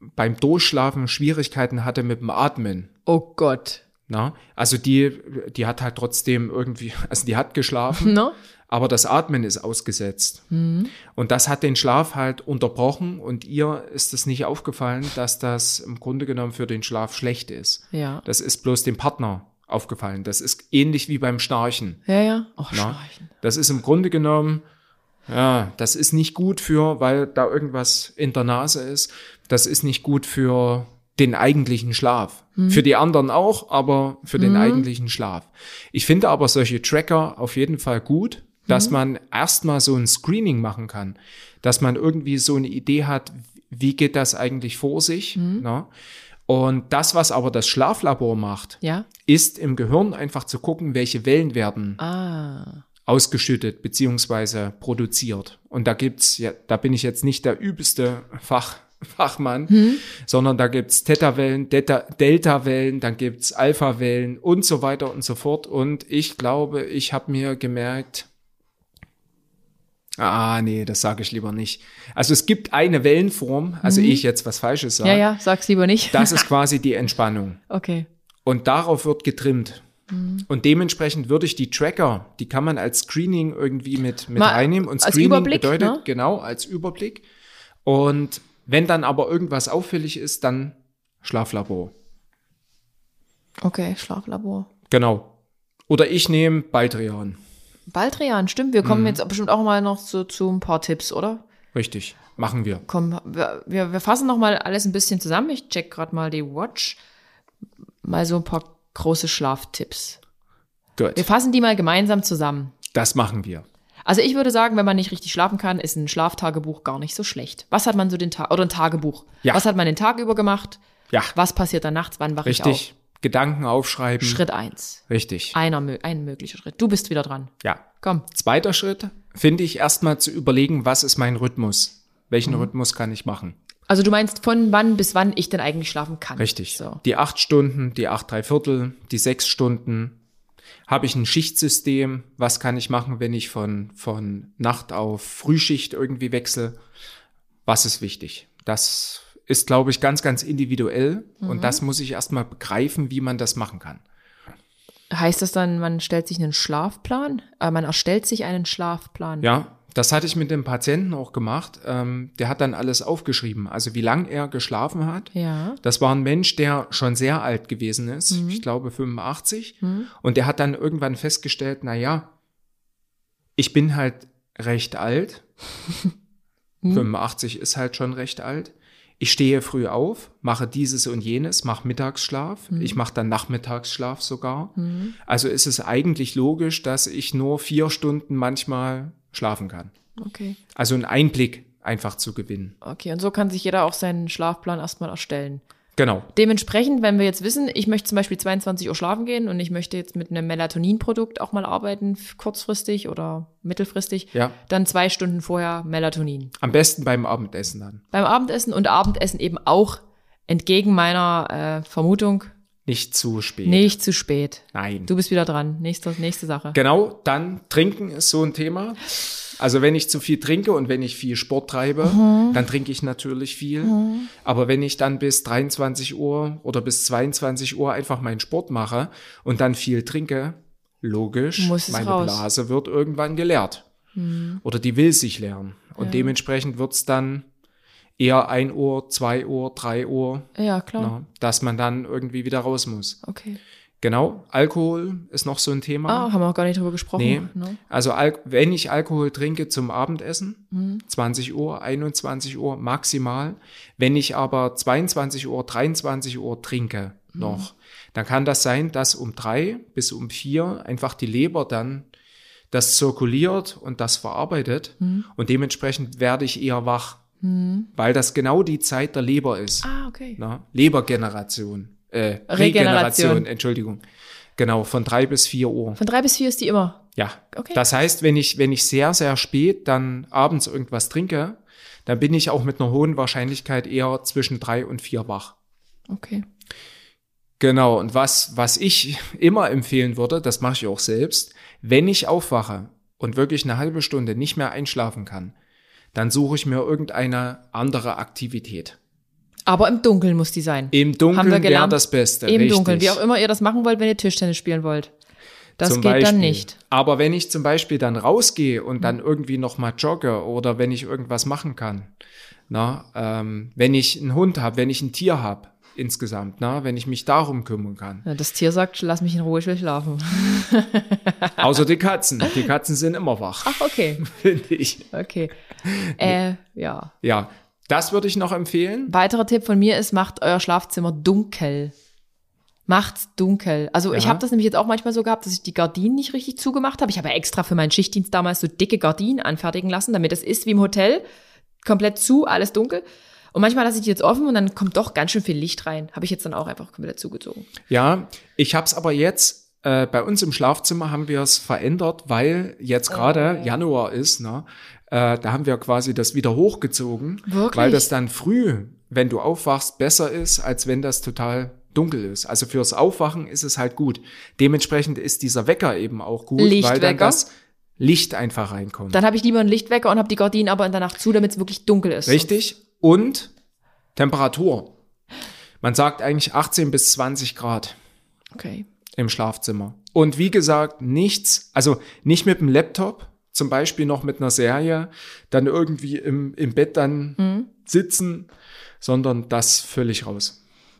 beim Durchschlafen Schwierigkeiten hatte mit dem Atmen. Oh Gott. Na, also die, die hat halt trotzdem irgendwie, (laughs) also die hat geschlafen, no? aber das Atmen ist ausgesetzt. Mhm. Und das hat den Schlaf halt unterbrochen und ihr ist es nicht aufgefallen, dass das im Grunde genommen für den Schlaf schlecht ist. Ja. Das ist bloß dem Partner aufgefallen. Das ist ähnlich wie beim Schnarchen. Ja, ja. Ach, Schnarchen. Das ist im Grunde genommen, ja, das ist nicht gut für, weil da irgendwas in der Nase ist. Das ist nicht gut für den eigentlichen Schlaf. Mhm. Für die anderen auch, aber für den mhm. eigentlichen Schlaf. Ich finde aber solche Tracker auf jeden Fall gut, dass mhm. man erstmal so ein Screening machen kann, dass man irgendwie so eine Idee hat, wie geht das eigentlich vor sich. Mhm. Ne? Und das, was aber das Schlaflabor macht, ja? ist im Gehirn einfach zu gucken, welche Wellen werden ah. ausgeschüttet beziehungsweise produziert. Und da gibt's, ja, da bin ich jetzt nicht der übelste Fach, (laughs) Fachmann, hm. sondern da gibt's Theta-Wellen, Delta-Wellen, dann gibt's Alpha-Wellen und so weiter und so fort. Und ich glaube, ich habe mir gemerkt, ah, nee, das sage ich lieber nicht. Also es gibt eine Wellenform, also mhm. ich jetzt was Falsches sage. Ja, ja, sag's lieber nicht. Das ist (laughs) quasi die Entspannung. Okay. Und darauf wird getrimmt. Mhm. Und dementsprechend würde ich die Tracker, die kann man als Screening irgendwie mit, mit Mal reinnehmen. Und Screening bedeutet, ne? genau, als Überblick. Und wenn dann aber irgendwas auffällig ist, dann Schlaflabor. Okay, Schlaflabor. Genau. Oder ich nehme Baldrian. Baldrian, stimmt. Wir kommen mhm. jetzt bestimmt auch mal noch so, zu ein paar Tipps, oder? Richtig, machen wir. Komm, wir, wir, fassen noch mal alles ein bisschen zusammen. Ich check gerade mal die Watch. Mal so ein paar große Schlaftipps. Gut. Wir fassen die mal gemeinsam zusammen. Das machen wir. Also ich würde sagen, wenn man nicht richtig schlafen kann, ist ein Schlaftagebuch gar nicht so schlecht. Was hat man so den Tag oder ein Tagebuch? Ja. Was hat man den Tag über gemacht? Ja. Was passiert dann nachts? Wann wache ich auf? Richtig. Gedanken aufschreiben. Schritt eins. Richtig. Einer, ein möglicher Schritt. Du bist wieder dran. Ja. Komm. Zweiter Schritt, finde ich erstmal zu überlegen, was ist mein Rhythmus? Welchen mhm. Rhythmus kann ich machen? Also du meinst von wann bis wann ich denn eigentlich schlafen kann? Richtig. So. Die acht Stunden, die acht, drei Viertel, die sechs Stunden, habe ich ein Schichtsystem? Was kann ich machen, wenn ich von, von Nacht auf Frühschicht irgendwie wechsle? Was ist wichtig? Das ist, glaube ich, ganz, ganz individuell. Mhm. Und das muss ich erstmal begreifen, wie man das machen kann. Heißt das dann, man stellt sich einen Schlafplan? Äh, man erstellt sich einen Schlafplan? Ja, das hatte ich mit dem Patienten auch gemacht. Ähm, der hat dann alles aufgeschrieben. Also wie lang er geschlafen hat. Ja. Das war ein Mensch, der schon sehr alt gewesen ist. Mhm. Ich glaube 85. Mhm. Und der hat dann irgendwann festgestellt, na ja, ich bin halt recht alt. (laughs) mhm. 85 ist halt schon recht alt. Ich stehe früh auf, mache dieses und jenes, mache Mittagsschlaf. Mhm. Ich mache dann Nachmittagsschlaf sogar. Mhm. Also ist es eigentlich logisch, dass ich nur vier Stunden manchmal schlafen kann. Okay. Also einen Einblick einfach zu gewinnen. Okay, und so kann sich jeder auch seinen Schlafplan erstmal erstellen. Genau. Dementsprechend, wenn wir jetzt wissen, ich möchte zum Beispiel 22 Uhr schlafen gehen und ich möchte jetzt mit einem Melatonin-Produkt auch mal arbeiten, kurzfristig oder mittelfristig, ja. dann zwei Stunden vorher Melatonin. Am besten beim Abendessen dann. Beim Abendessen und Abendessen eben auch entgegen meiner äh, Vermutung nicht zu spät. Nicht zu spät. Nein. Du bist wieder dran. Nächste, nächste Sache. Genau, dann trinken ist so ein Thema. Also wenn ich zu viel trinke und wenn ich viel Sport treibe, mhm. dann trinke ich natürlich viel. Mhm. Aber wenn ich dann bis 23 Uhr oder bis 22 Uhr einfach meinen Sport mache und dann viel trinke, logisch, meine raus. Blase wird irgendwann geleert. Mhm. Oder die will sich leeren. Und ja. dementsprechend wird's dann eher ein Uhr, zwei Uhr, drei Uhr. Ja, klar. Na, dass man dann irgendwie wieder raus muss. Okay. Genau, Alkohol ist noch so ein Thema. Ah, haben wir auch gar nicht drüber gesprochen. Nee. No. Also Al wenn ich Alkohol trinke zum Abendessen, mhm. 20 Uhr, 21 Uhr maximal. Wenn ich aber 22 Uhr, 23 Uhr trinke, noch, dann kann das sein, dass um drei bis um vier einfach die Leber dann das zirkuliert und das verarbeitet Mhm. und dementsprechend werde ich eher wach, weil das genau die Zeit der Leber ist. Ah, okay. Na, Lebergeneration, äh, Regeneration. Regeneration, Entschuldigung. Genau, von drei bis vier Uhr. Von drei bis vier ist die immer. Ja. Okay. Das heißt, wenn ich, wenn ich sehr, sehr spät dann abends irgendwas trinke, dann bin ich auch mit einer hohen Wahrscheinlichkeit eher zwischen drei und vier wach. Okay. Genau, und was, was ich immer empfehlen würde, das mache ich auch selbst, wenn ich aufwache und wirklich eine halbe Stunde nicht mehr einschlafen kann, dann suche ich mir irgendeine andere Aktivität. Aber im Dunkeln muss die sein. Im Dunkeln wäre das Beste. Im richtig. Dunkeln, wie auch immer ihr das machen wollt, wenn ihr Tischtennis spielen wollt. Das Zum geht Beispiel. dann nicht. Aber wenn ich zum Beispiel dann rausgehe und dann irgendwie noch mal jogge oder wenn ich irgendwas machen kann, na, ähm, wenn ich einen Hund habe, wenn ich ein Tier habe insgesamt, na, wenn ich mich darum kümmern kann. Ja, das Tier sagt, lass mich in Ruhe, ich will schlafen. Außer die Katzen. Die Katzen sind immer wach, Ach, okay. (laughs) finde ich. Okay. Äh, ja. Ja, das würde ich noch empfehlen. Weiterer Tipp von mir ist, macht euer Schlafzimmer dunkel. Macht's dunkel. Also ich Ja. habe das nämlich jetzt auch manchmal so gehabt, dass ich die Gardinen nicht richtig zugemacht habe. Ich habe ja extra für meinen Schichtdienst damals so dicke Gardinen anfertigen lassen, damit es ist wie im Hotel. Komplett zu, alles dunkel. Und manchmal lasse ich die jetzt offen und dann kommt doch ganz schön viel Licht rein. Habe ich jetzt dann auch einfach komplett zugezogen. Ja, ich habe es aber jetzt äh, bei uns im Schlafzimmer haben wir es verändert, weil jetzt gerade Januar ist, ne? Äh, da haben wir quasi das wieder hochgezogen, Wirklich? weil das dann früh, wenn du aufwachst, besser ist, als wenn das total dunkel ist. Also fürs Aufwachen ist es halt gut. Dementsprechend ist dieser Wecker eben auch gut, weil dann das Licht einfach reinkommt. Dann habe ich lieber einen Lichtwecker und habe die Gardinen aber in der Nacht zu, damit es wirklich dunkel ist. Richtig? Und Temperatur. Man sagt eigentlich 18 bis 20 Grad. Okay. im Schlafzimmer. Und wie gesagt, nichts, also nicht mit dem Laptop, zum Beispiel noch mit einer Serie, dann irgendwie im, im Bett dann Mhm. sitzen, sondern das völlig raus.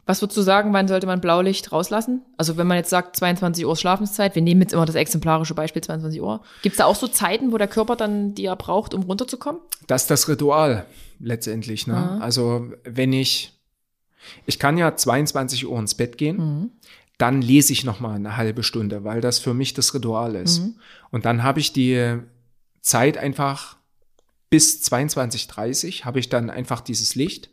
Was würdest du sagen, wann sollte man Blaulicht rauslassen? Also wenn man jetzt sagt, 22 Uhr Schlafenszeit, wir nehmen jetzt immer das exemplarische Beispiel 22 Uhr. Gibt es da auch so Zeiten, wo der Körper dann, die er braucht, um runterzukommen? Das ist das Ritual letztendlich. Ne? Also wenn ich, ich kann ja 22 Uhr ins Bett gehen, dann lese ich noch mal eine halbe Stunde, weil das für mich das Ritual ist. Und dann habe ich die Zeit einfach bis 22.30 habe ich dann einfach dieses Licht.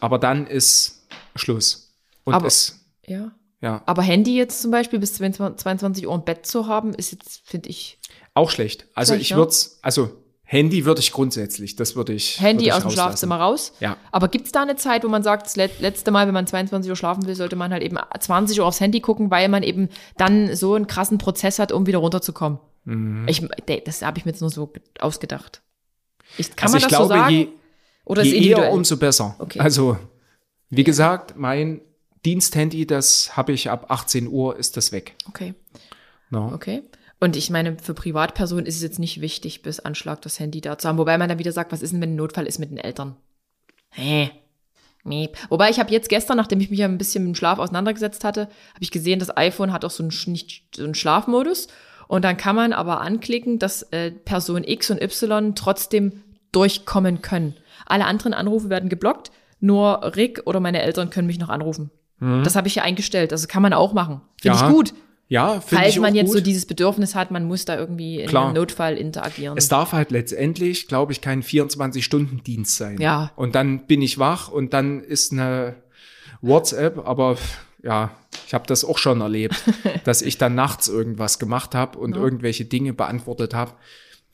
Aber dann ist Schluss. Und Aber- es, Ja. ja, Aber Handy jetzt zum Beispiel bis 22 Uhr im Bett zu haben, ist jetzt, finde ich, auch schlecht. Also Schlecht, ich ja. würde also Handy würde ich grundsätzlich, das würde ich. Handy würde ich aus dem. Schlafzimmer raus. Ja. Aber gibt es da eine Zeit, wo man sagt, das let- letzte Mal, wenn man 22 Uhr schlafen will, sollte man halt eben 20 Uhr aufs Handy gucken, weil man eben dann so einen krassen Prozess hat, um wieder runterzukommen? Mhm. Ich, das habe ich mir jetzt nur so ge- ausgedacht. Ich, kann also man das glaube, so sagen? je, Oder je eher, umso besser. Okay. Also, wie gesagt, mein Diensthandy, das habe ich ab 18 Uhr, ist das weg. okay, No? okay. Und ich meine, für Privatpersonen ist es jetzt nicht wichtig, bis Anschlag das Handy da zu haben. Wobei man dann wieder sagt, was ist denn, wenn ein Notfall ist mit den Eltern? Hä? Miep. Wobei ich habe jetzt gestern, nachdem ich mich ja ein bisschen mit dem Schlaf auseinandergesetzt hatte, habe ich gesehen, das iPhone hat auch so einen, nicht, so einen Schlafmodus. Und dann kann man aber anklicken, dass äh, Person X und Y trotzdem durchkommen können. Alle anderen Anrufe werden geblockt, nur Rick oder meine Eltern können mich noch anrufen. Das habe ich ja eingestellt. Also kann man auch machen. Finde Ja, ich gut. Ja, finde Falls ich man auch jetzt gut. so dieses Bedürfnis hat, man muss da irgendwie in Klar. einem Notfall interagieren. Es darf halt letztendlich, glaube ich, kein 24-Stunden-Dienst sein. Ja. Und dann bin ich wach und dann ist eine WhatsApp, aber ja, ich habe das auch schon erlebt, (laughs) dass ich dann nachts irgendwas gemacht habe und irgendwelche Dinge beantwortet habe.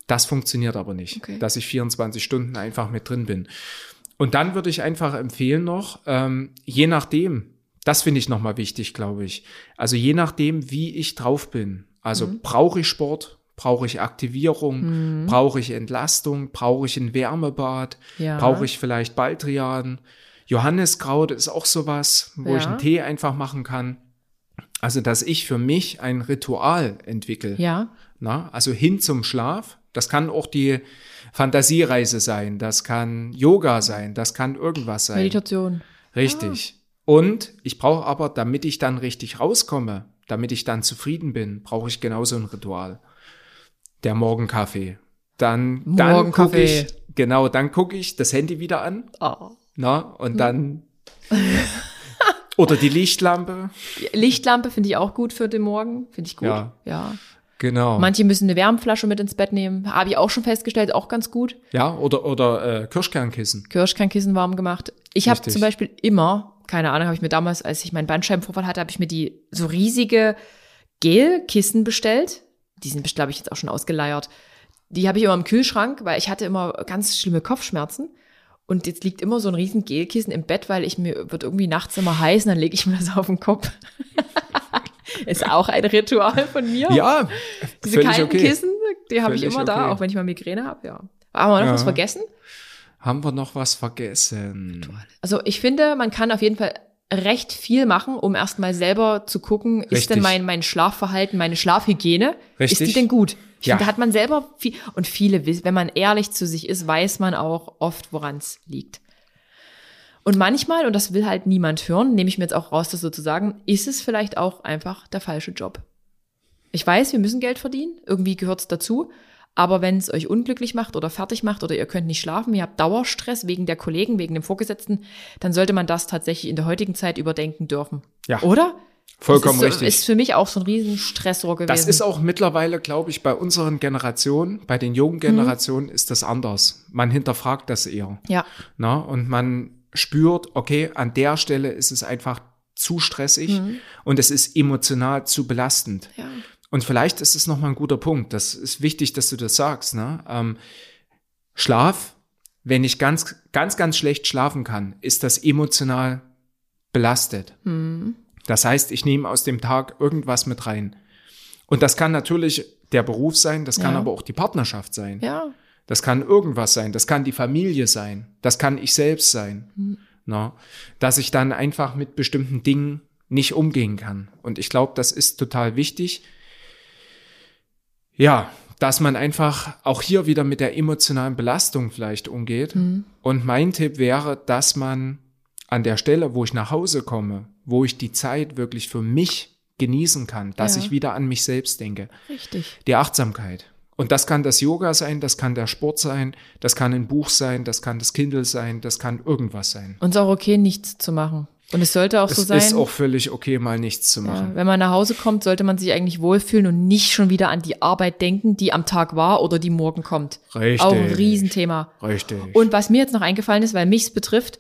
Das funktioniert aber nicht, Okay. dass ich 24 Stunden einfach mit drin bin. Und dann würde ich einfach empfehlen noch, ähm, je nachdem, das finde ich nochmal wichtig, glaube ich. Also je nachdem, wie ich drauf bin. Also Mhm. brauche ich Sport, brauche ich Aktivierung, brauche ich Entlastung, brauche ich ein Wärmebad, Ja. brauche ich vielleicht Baldrian. Johanniskraut ist auch sowas, wo ich Ja. einen Tee einfach machen kann. Also, dass ich für mich ein Ritual entwickle. ja. Na, also hin zum Schlaf. Das kann auch die Fantasiereise sein, das kann Yoga sein, das kann irgendwas sein. Meditation. Richtig. Und ich brauche aber, damit ich dann richtig rauskomme, damit ich dann zufrieden bin, brauche ich genauso ein Ritual. Der Morgenkaffee. Dann, dann gucke ich, genau, dann gucke ich das Handy wieder an, Oh. na, und dann (laughs) Oder die Lichtlampe. Lichtlampe finde ich auch gut für den Morgen. Finde ich gut. Ja. ja. Genau. Manche müssen eine Wärmflasche mit ins Bett nehmen. Habe ich auch schon festgestellt, auch ganz gut. ja, oder, oder äh, Kirschkernkissen. Kirschkernkissen warm gemacht. Ich habe zum Beispiel immer, keine Ahnung, habe ich mir damals, als ich meinen Bandscheibenvorfall hatte, habe ich mir die so riesige Gelkissen bestellt. Die sind, glaube ich, jetzt auch schon ausgeleiert. Die habe ich immer im Kühlschrank, weil ich hatte immer ganz schlimme Kopfschmerzen. Und jetzt liegt immer so ein riesen Gelkissen im Bett, weil ich mir wird irgendwie nachts immer heiß und dann lege ich mir das auf den Kopf. (laughs) Ist auch ein Ritual von mir. Ja, Diese kalten okay. Kissen, die habe ich immer da, okay. auch wenn ich mal Migräne habe, ja. Haben wir noch Ja. was vergessen? Haben wir noch was vergessen? Also ich finde, man kann auf jeden Fall recht viel machen, um erstmal selber zu gucken, ist Richtig. denn mein, mein Schlafverhalten, meine Schlafhygiene, ist Richtig. die denn gut? Ja. da hat man selber viel, und viele, wenn man ehrlich zu sich ist, weiß man auch oft, woran es liegt. Und manchmal, und das will halt niemand hören, nehme ich mir jetzt auch raus, das so zu sagen, ist es vielleicht auch einfach der falsche Job. Ich weiß, wir müssen Geld verdienen, irgendwie gehört es dazu. Aber wenn es euch unglücklich macht oder fertig macht oder ihr könnt nicht schlafen, ihr habt Dauerstress wegen der Kollegen, wegen dem Vorgesetzten, dann sollte man das tatsächlich in der heutigen Zeit überdenken dürfen. Ja. Oder? Vollkommen das ist, so- richtig. Ist für mich auch so ein riesen Stressor gewesen. Das ist auch mittlerweile, glaube ich, bei unseren Generationen, bei den jungen Generationen ist das anders. Man hinterfragt das eher. ja, Na? Und man spürt, okay, an der Stelle ist es einfach zu stressig und es ist emotional zu belastend. ja. Und vielleicht ist es nochmal ein guter Punkt. Das ist wichtig, dass du das sagst. Ne? Ähm, Schlaf, wenn ich ganz, ganz, ganz schlecht schlafen kann, ist das emotional belastet. Das heißt, ich nehme aus dem Tag irgendwas mit rein. Und das kann natürlich der Beruf sein, das kann Ja. aber auch die Partnerschaft sein. Ja, Das kann irgendwas sein, das kann die Familie sein, das kann ich selbst sein. Na, dass ich dann einfach mit bestimmten Dingen nicht umgehen kann. Und ich glaube, das ist total wichtig. Ja, dass man einfach auch hier wieder mit der emotionalen Belastung vielleicht umgeht. Und mein Tipp wäre, dass man an der Stelle, wo ich nach Hause komme, wo ich die Zeit wirklich für mich genießen kann, dass Ja. ich wieder an mich selbst denke richtig. die Achtsamkeit. Und das kann das Yoga sein, das kann der Sport sein, das kann ein Buch sein, das kann das Kindle sein, das kann irgendwas sein. Und es ist auch okay, nichts zu machen. Und es sollte auch Es so sein. ist auch völlig okay, mal nichts zu ja, machen. wenn man nach Hause kommt, sollte man sich eigentlich wohlfühlen und nicht schon wieder an die Arbeit denken, die am Tag war oder die morgen kommt. Richtig. Auch ein Riesenthema. Richtig. Und was mir jetzt noch eingefallen ist, weil mich's betrifft,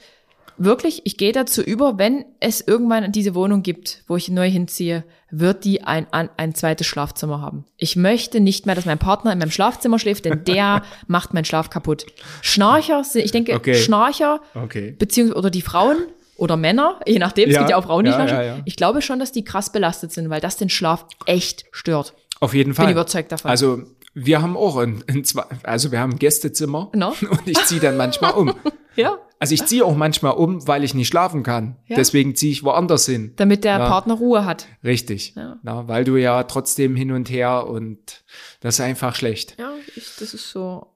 wirklich, ich gehe dazu über, wenn es irgendwann diese Wohnung gibt, wo ich neu hinziehe, wird die ein, ein, ein zweites Schlafzimmer haben. Ich möchte nicht mehr, dass mein Partner in meinem Schlafzimmer schläft, denn der (laughs) macht meinen Schlaf kaputt. Schnarcher, sind- ich denke, Okay. Schnarcher, okay. beziehungsweise, oder die Frauen oder Männer, je nachdem, es Ja, gibt ja auch Frauen, die ja, ja, ja. Ich glaube schon, dass die krass belastet sind, weil das den Schlaf echt stört. Auf jeden Fall. Bin überzeugt davon. Also wir haben auch ein, ein zwei, also wir haben ein Gästezimmer No. (laughs) und ich ziehe dann manchmal um. (laughs) Ja. Also ich ziehe auch manchmal um, weil ich nicht schlafen kann. Ja. Deswegen ziehe ich woanders hin. Damit der Ja. Partner Ruhe hat. Richtig. Ja. Na, weil du ja trotzdem hin und her und das ist einfach schlecht. Ja, ich, das ist so.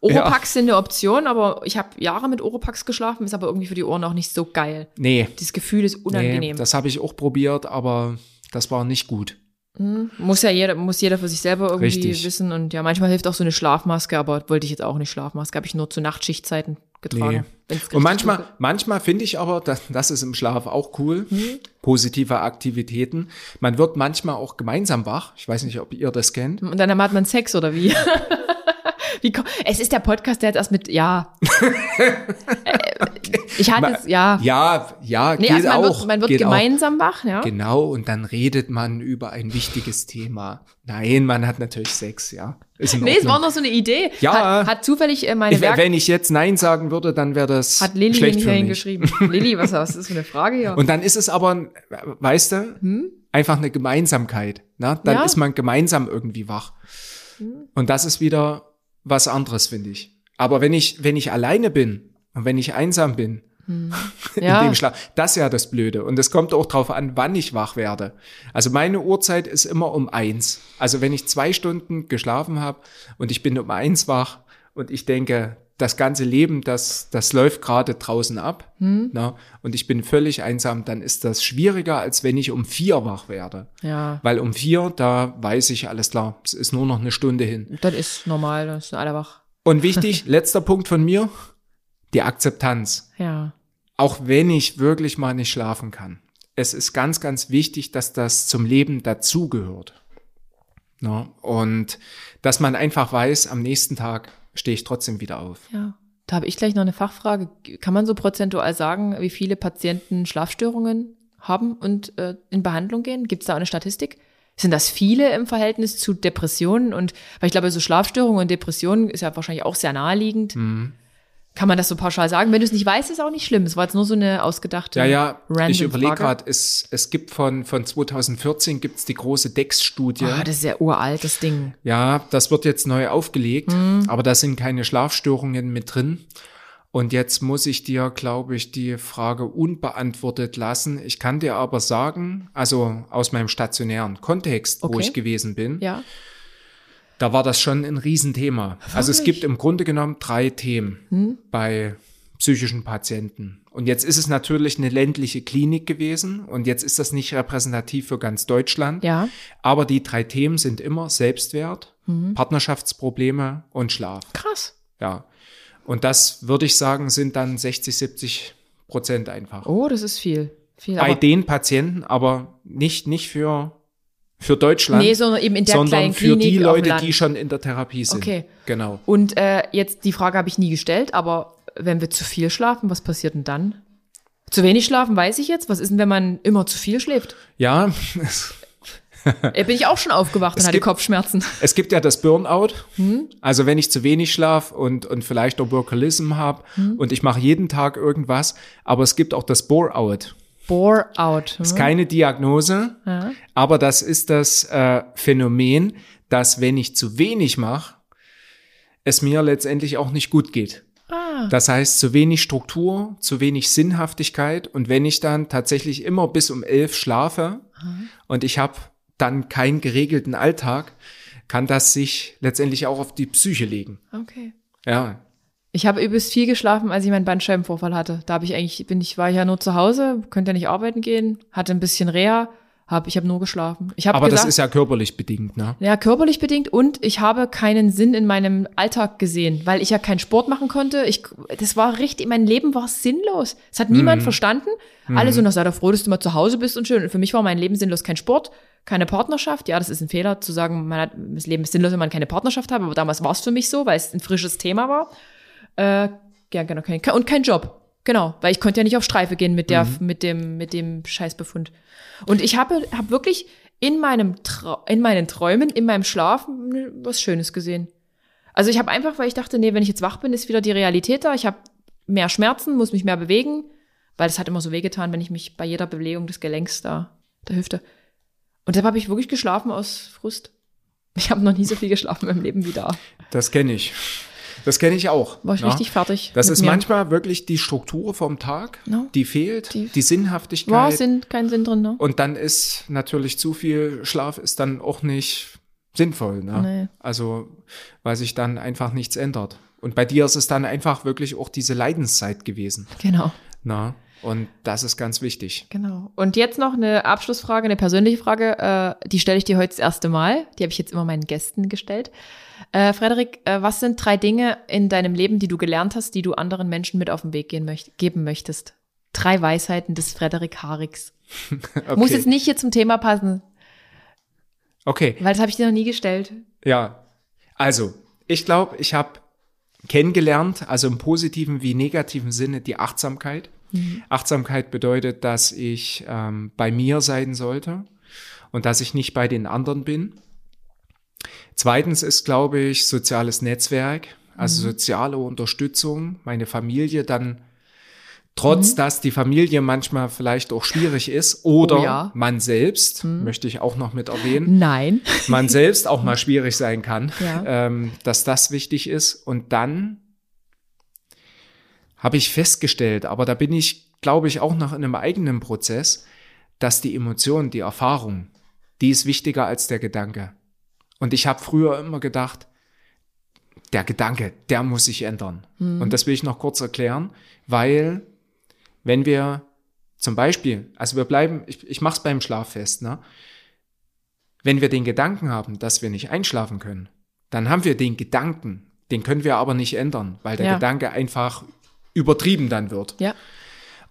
Oropax sind eine Option, aber ich habe Jahre mit Oropax geschlafen, ist aber irgendwie für die Ohren auch nicht so geil. Nee, Dieses Gefühl ist nee unangenehm. das habe ich auch probiert, aber das war nicht gut. Hm, muss ja jeder, muss jeder für sich selber irgendwie Richtig. wissen. Und ja, manchmal hilft auch so eine Schlafmaske, aber wollte ich jetzt auch nicht Schlafmaske, habe ich nur zu Nachtschichtzeiten getragen. Nee. Und manchmal, dunkel- manchmal finde ich aber, das, das ist im Schlaf auch cool, Hm? positive Aktivitäten. Man wird manchmal auch gemeinsam wach. Ich weiß nicht, ob ihr das kennt. Und dann hat man Sex oder wie? (laughs) wie es ist der Podcast, der jetzt erst mit, ja. Äh, ich hatte es, ja. Ja, ja, Nee, geht also man auch. wird, man wird geht auch. gemeinsam wach, ja. Genau, und dann redet man über ein wichtiges Thema. Nein, man hat natürlich Sex, ja. Ist Nee, es war noch so eine Idee. Ja. Hat, hat zufällig äh, meine Ich, Werk wenn ich jetzt Nein sagen würde, dann wäre das Hat Lilly schlecht für mich. hingeschrieben. Lilly, was, was ist das für eine Frage hier? Und dann ist es aber, weißt du, einfach eine Gemeinsamkeit. Ne? Dann Hm? Ja. Hm. ist man gemeinsam irgendwie wach. Und das ist wieder was anderes, finde ich. Aber wenn ich, wenn ich alleine bin und wenn ich einsam bin, (laughs) in ja, dem Schlaf, das ist ja das Blöde. Und es kommt auch drauf an, wann ich wach werde. Also meine Uhrzeit ist immer um eins. Also wenn ich zwei Stunden geschlafen habe und ich bin um eins wach und ich denke, das ganze Leben, das, das läuft gerade draußen ab na, und ich bin völlig einsam, dann ist das schwieriger, als wenn ich um vier wach werde. ja, Weil um vier, da weiß ich, alles klar, es ist nur noch eine Stunde hin. das ist normal, das sind alle wach. Und wichtig, (laughs) letzter Punkt von mir, die Akzeptanz Ja, auch wenn ich wirklich mal nicht schlafen kann. es ist ganz, ganz wichtig, dass das zum Leben dazugehört. Ja, und dass man einfach weiß, am nächsten Tag stehe ich trotzdem wieder auf. Ja. Da habe ich gleich noch eine Fachfrage. Kann man so prozentual sagen, wie viele Patienten Schlafstörungen haben und äh, in Behandlung gehen? Gibt es da eine Statistik? Sind das viele im Verhältnis zu Depressionen? Und weil ich glaube, so Schlafstörungen und Depressionen ist ja wahrscheinlich auch sehr naheliegend. Mhm. Kann man das so pauschal sagen? Wenn du es nicht weißt, ist auch nicht schlimm. Es war jetzt nur so eine ausgedachte. Ja, ja, random ich überlege gerade, es, es gibt von, von 2014 gibt's die große DEX-Studie. Ah, das ist ja uralt, das Ding. Ja, das wird jetzt neu aufgelegt, Mhm. aber da sind keine Schlafstörungen mit drin. Und jetzt muss ich dir, glaube ich, die Frage unbeantwortet lassen. Ich kann dir aber sagen, also aus meinem stationären Kontext, wo Okay. ich gewesen bin, Ja. Da war das schon ein Riesenthema. Also es Wirklich? gibt im Grunde genommen drei Themen Hm? bei psychischen Patienten. Und jetzt ist es natürlich eine ländliche Klinik gewesen und jetzt ist das nicht repräsentativ für ganz Deutschland. Ja. Aber die drei Themen sind immer Selbstwert, Mhm. Partnerschaftsprobleme und Schlaf. Krass. Ja. Und das würde ich sagen, sind dann 60, 70 Prozent einfach. Oh, das ist viel. Viel. Bei den Patienten, aber nicht, nicht für, für Deutschland, nee, sondern eben in der sondern kleinen für Klinik die Leute, die schon in der Therapie sind. Okay. Genau. Und äh, jetzt, die Frage habe ich nie gestellt, aber wenn wir zu viel schlafen, was passiert denn dann? Zu wenig schlafen, weiß ich jetzt. Was ist denn, wenn man immer zu viel schläft? Ja, (laughs) Äh, bin ich auch schon aufgewacht und Es hatte gibt- Kopfschmerzen. (laughs) es gibt ja das Burnout. Hm? Also wenn ich zu wenig schlaf und, und vielleicht auch Workalism habe Hm? und ich mache jeden Tag irgendwas, aber es gibt auch das Bore-out. Bore-out. Hm? Ist keine Diagnose, Ja. aber das ist das äh, Phänomen, dass wenn ich zu wenig mache, es mir letztendlich auch nicht gut geht. Ah, Das heißt, zu wenig Struktur, zu wenig Sinnhaftigkeit und wenn ich dann tatsächlich immer bis um elf schlafe und ich habe dann keinen geregelten Alltag, kann das sich letztendlich auch auf die Psyche legen. okay. Ja, Ich habe übelst viel geschlafen, als ich meinen Bandscheibenvorfall hatte. Da habe ich eigentlich, bin ich, war ich ja nur zu Hause, konnte ja nicht arbeiten gehen, hatte ein bisschen Reha, hab, ich habe nur geschlafen. Ich habe aber gesagt, das ist ja körperlich bedingt, ne? Ja, körperlich bedingt und ich habe keinen Sinn in meinem Alltag gesehen, weil ich ja keinen Sport machen konnte. Ich, das war richtig, mein Leben war sinnlos. Es hat Mhm. niemand verstanden. Alle so, na, sei doch froh, dass du mal zu Hause bist und schön. Und für mich war mein Leben sinnlos. Kein Sport, keine Partnerschaft. Ja, das ist ein Fehler zu sagen, man hat, das Leben ist sinnlos, wenn man keine Partnerschaft hat. Aber damals war es für mich so, weil es ein frisches Thema war. Äh, ja, genau, kein, und kein Job. Genau, weil ich konnte ja nicht auf Streife gehen mit der, mit dem, mit dem Scheißbefund. Und ich habe, habe wirklich in meinem, in meinen Träumen, in meinem Schlaf was Schönes gesehen. Also ich habe einfach, weil ich dachte, nee, wenn ich jetzt wach bin, ist wieder die Realität da. Ich habe mehr Schmerzen, muss mich mehr bewegen, weil es hat immer so wehgetan, wenn ich mich bei jeder Bewegung des Gelenks da, der Hüfte. Und deshalb habe ich wirklich geschlafen aus Frust. Ich habe noch nie so viel geschlafen meinem Leben wie da. Das kenne ich. Das kenne ich auch. War ich ne? richtig fertig. Das ist mir. manchmal wirklich die Struktur vom Tag, No. die fehlt, Die- die, Sinnhaftigkeit. War Sinn, kein Sinn drin, ne? Und dann ist natürlich zu viel Schlaf ist dann auch nicht sinnvoll. Ne? Nee. Also, weil sich dann einfach nichts ändert. Und bei dir ist es dann einfach wirklich auch diese Leidenszeit gewesen. Genau. Na? Und das ist ganz wichtig. Genau. Und jetzt noch eine Abschlussfrage, eine persönliche Frage. Äh, die stelle ich dir heute das erste Mal. Die habe ich jetzt immer meinen Gästen gestellt. Äh, Frederik, äh, was sind drei Dinge in deinem Leben, die du gelernt hast, die du anderen Menschen mit auf den Weg gehen möcht geben möchtest? Drei Weisheiten des Frederik Hariks. (laughs) Okay. Muss jetzt nicht hier zum Thema passen, okay. weil das habe ich dir noch nie gestellt. Ja. Also, ich glaube, ich habe kennengelernt, also im positiven wie negativen Sinne, die Achtsamkeit. Achtsamkeit bedeutet, dass ich ähm, bei mir sein sollte und dass ich nicht bei den anderen bin. Zweitens ist, glaube ich, soziales Netzwerk, also soziale Unterstützung, meine Familie dann, trotz dass die Familie manchmal vielleicht auch schwierig ist oder Oh ja. man selbst, möchte ich auch noch mit erwähnen, Nein. (laughs) man selbst auch mal schwierig sein kann, Ja. ähm, dass das wichtig ist. Und dann habe ich festgestellt, aber da bin ich, glaube ich, auch noch in einem eigenen Prozess, dass die Emotion, die Erfahrung, die ist wichtiger als der Gedanke. Und ich habe früher immer gedacht, der Gedanke, der muss sich ändern. Und das will ich noch kurz erklären, weil wenn wir zum Beispiel, also wir bleiben, ich, ich mache es beim Schlaf fest, ne? Wenn wir den Gedanken haben, dass wir nicht einschlafen können, dann haben wir den Gedanken, den können wir aber nicht ändern, weil der Ja. Gedanke einfach übertrieben dann wird. Ja.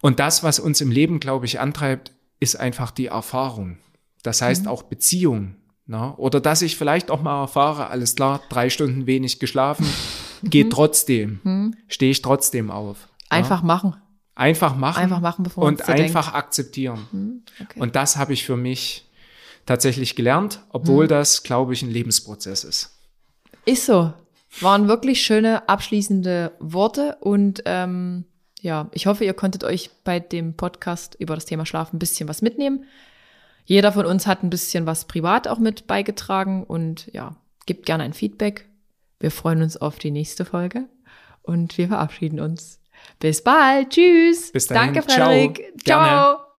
Und das, was uns im Leben, glaube ich, antreibt, ist einfach die Erfahrung. Das heißt mhm. auch Beziehung. Na? Oder dass ich vielleicht auch mal erfahre, alles klar, drei Stunden wenig geschlafen, (laughs) geht mhm. trotzdem, mhm. stehe ich trotzdem auf. Einfach na? machen. Einfach machen. Einfach machen, bevor Und so einfach denkt. akzeptieren. Mhm. Okay. Und das habe ich für mich tatsächlich gelernt, obwohl mhm. das, glaube ich, ein Lebensprozess ist. Ist so. Waren wirklich schöne abschließende Worte und ähm, ja, ich hoffe, ihr konntet euch bei dem Podcast über das Thema Schlaf ein bisschen was mitnehmen. Jeder von uns hat ein bisschen was privat auch mit beigetragen und ja, gebt gerne ein Feedback. Wir freuen uns auf die nächste Folge und wir verabschieden uns. Bis bald. Tschüss. Bis dahin. Danke, Frederik. Ciao. Ciao.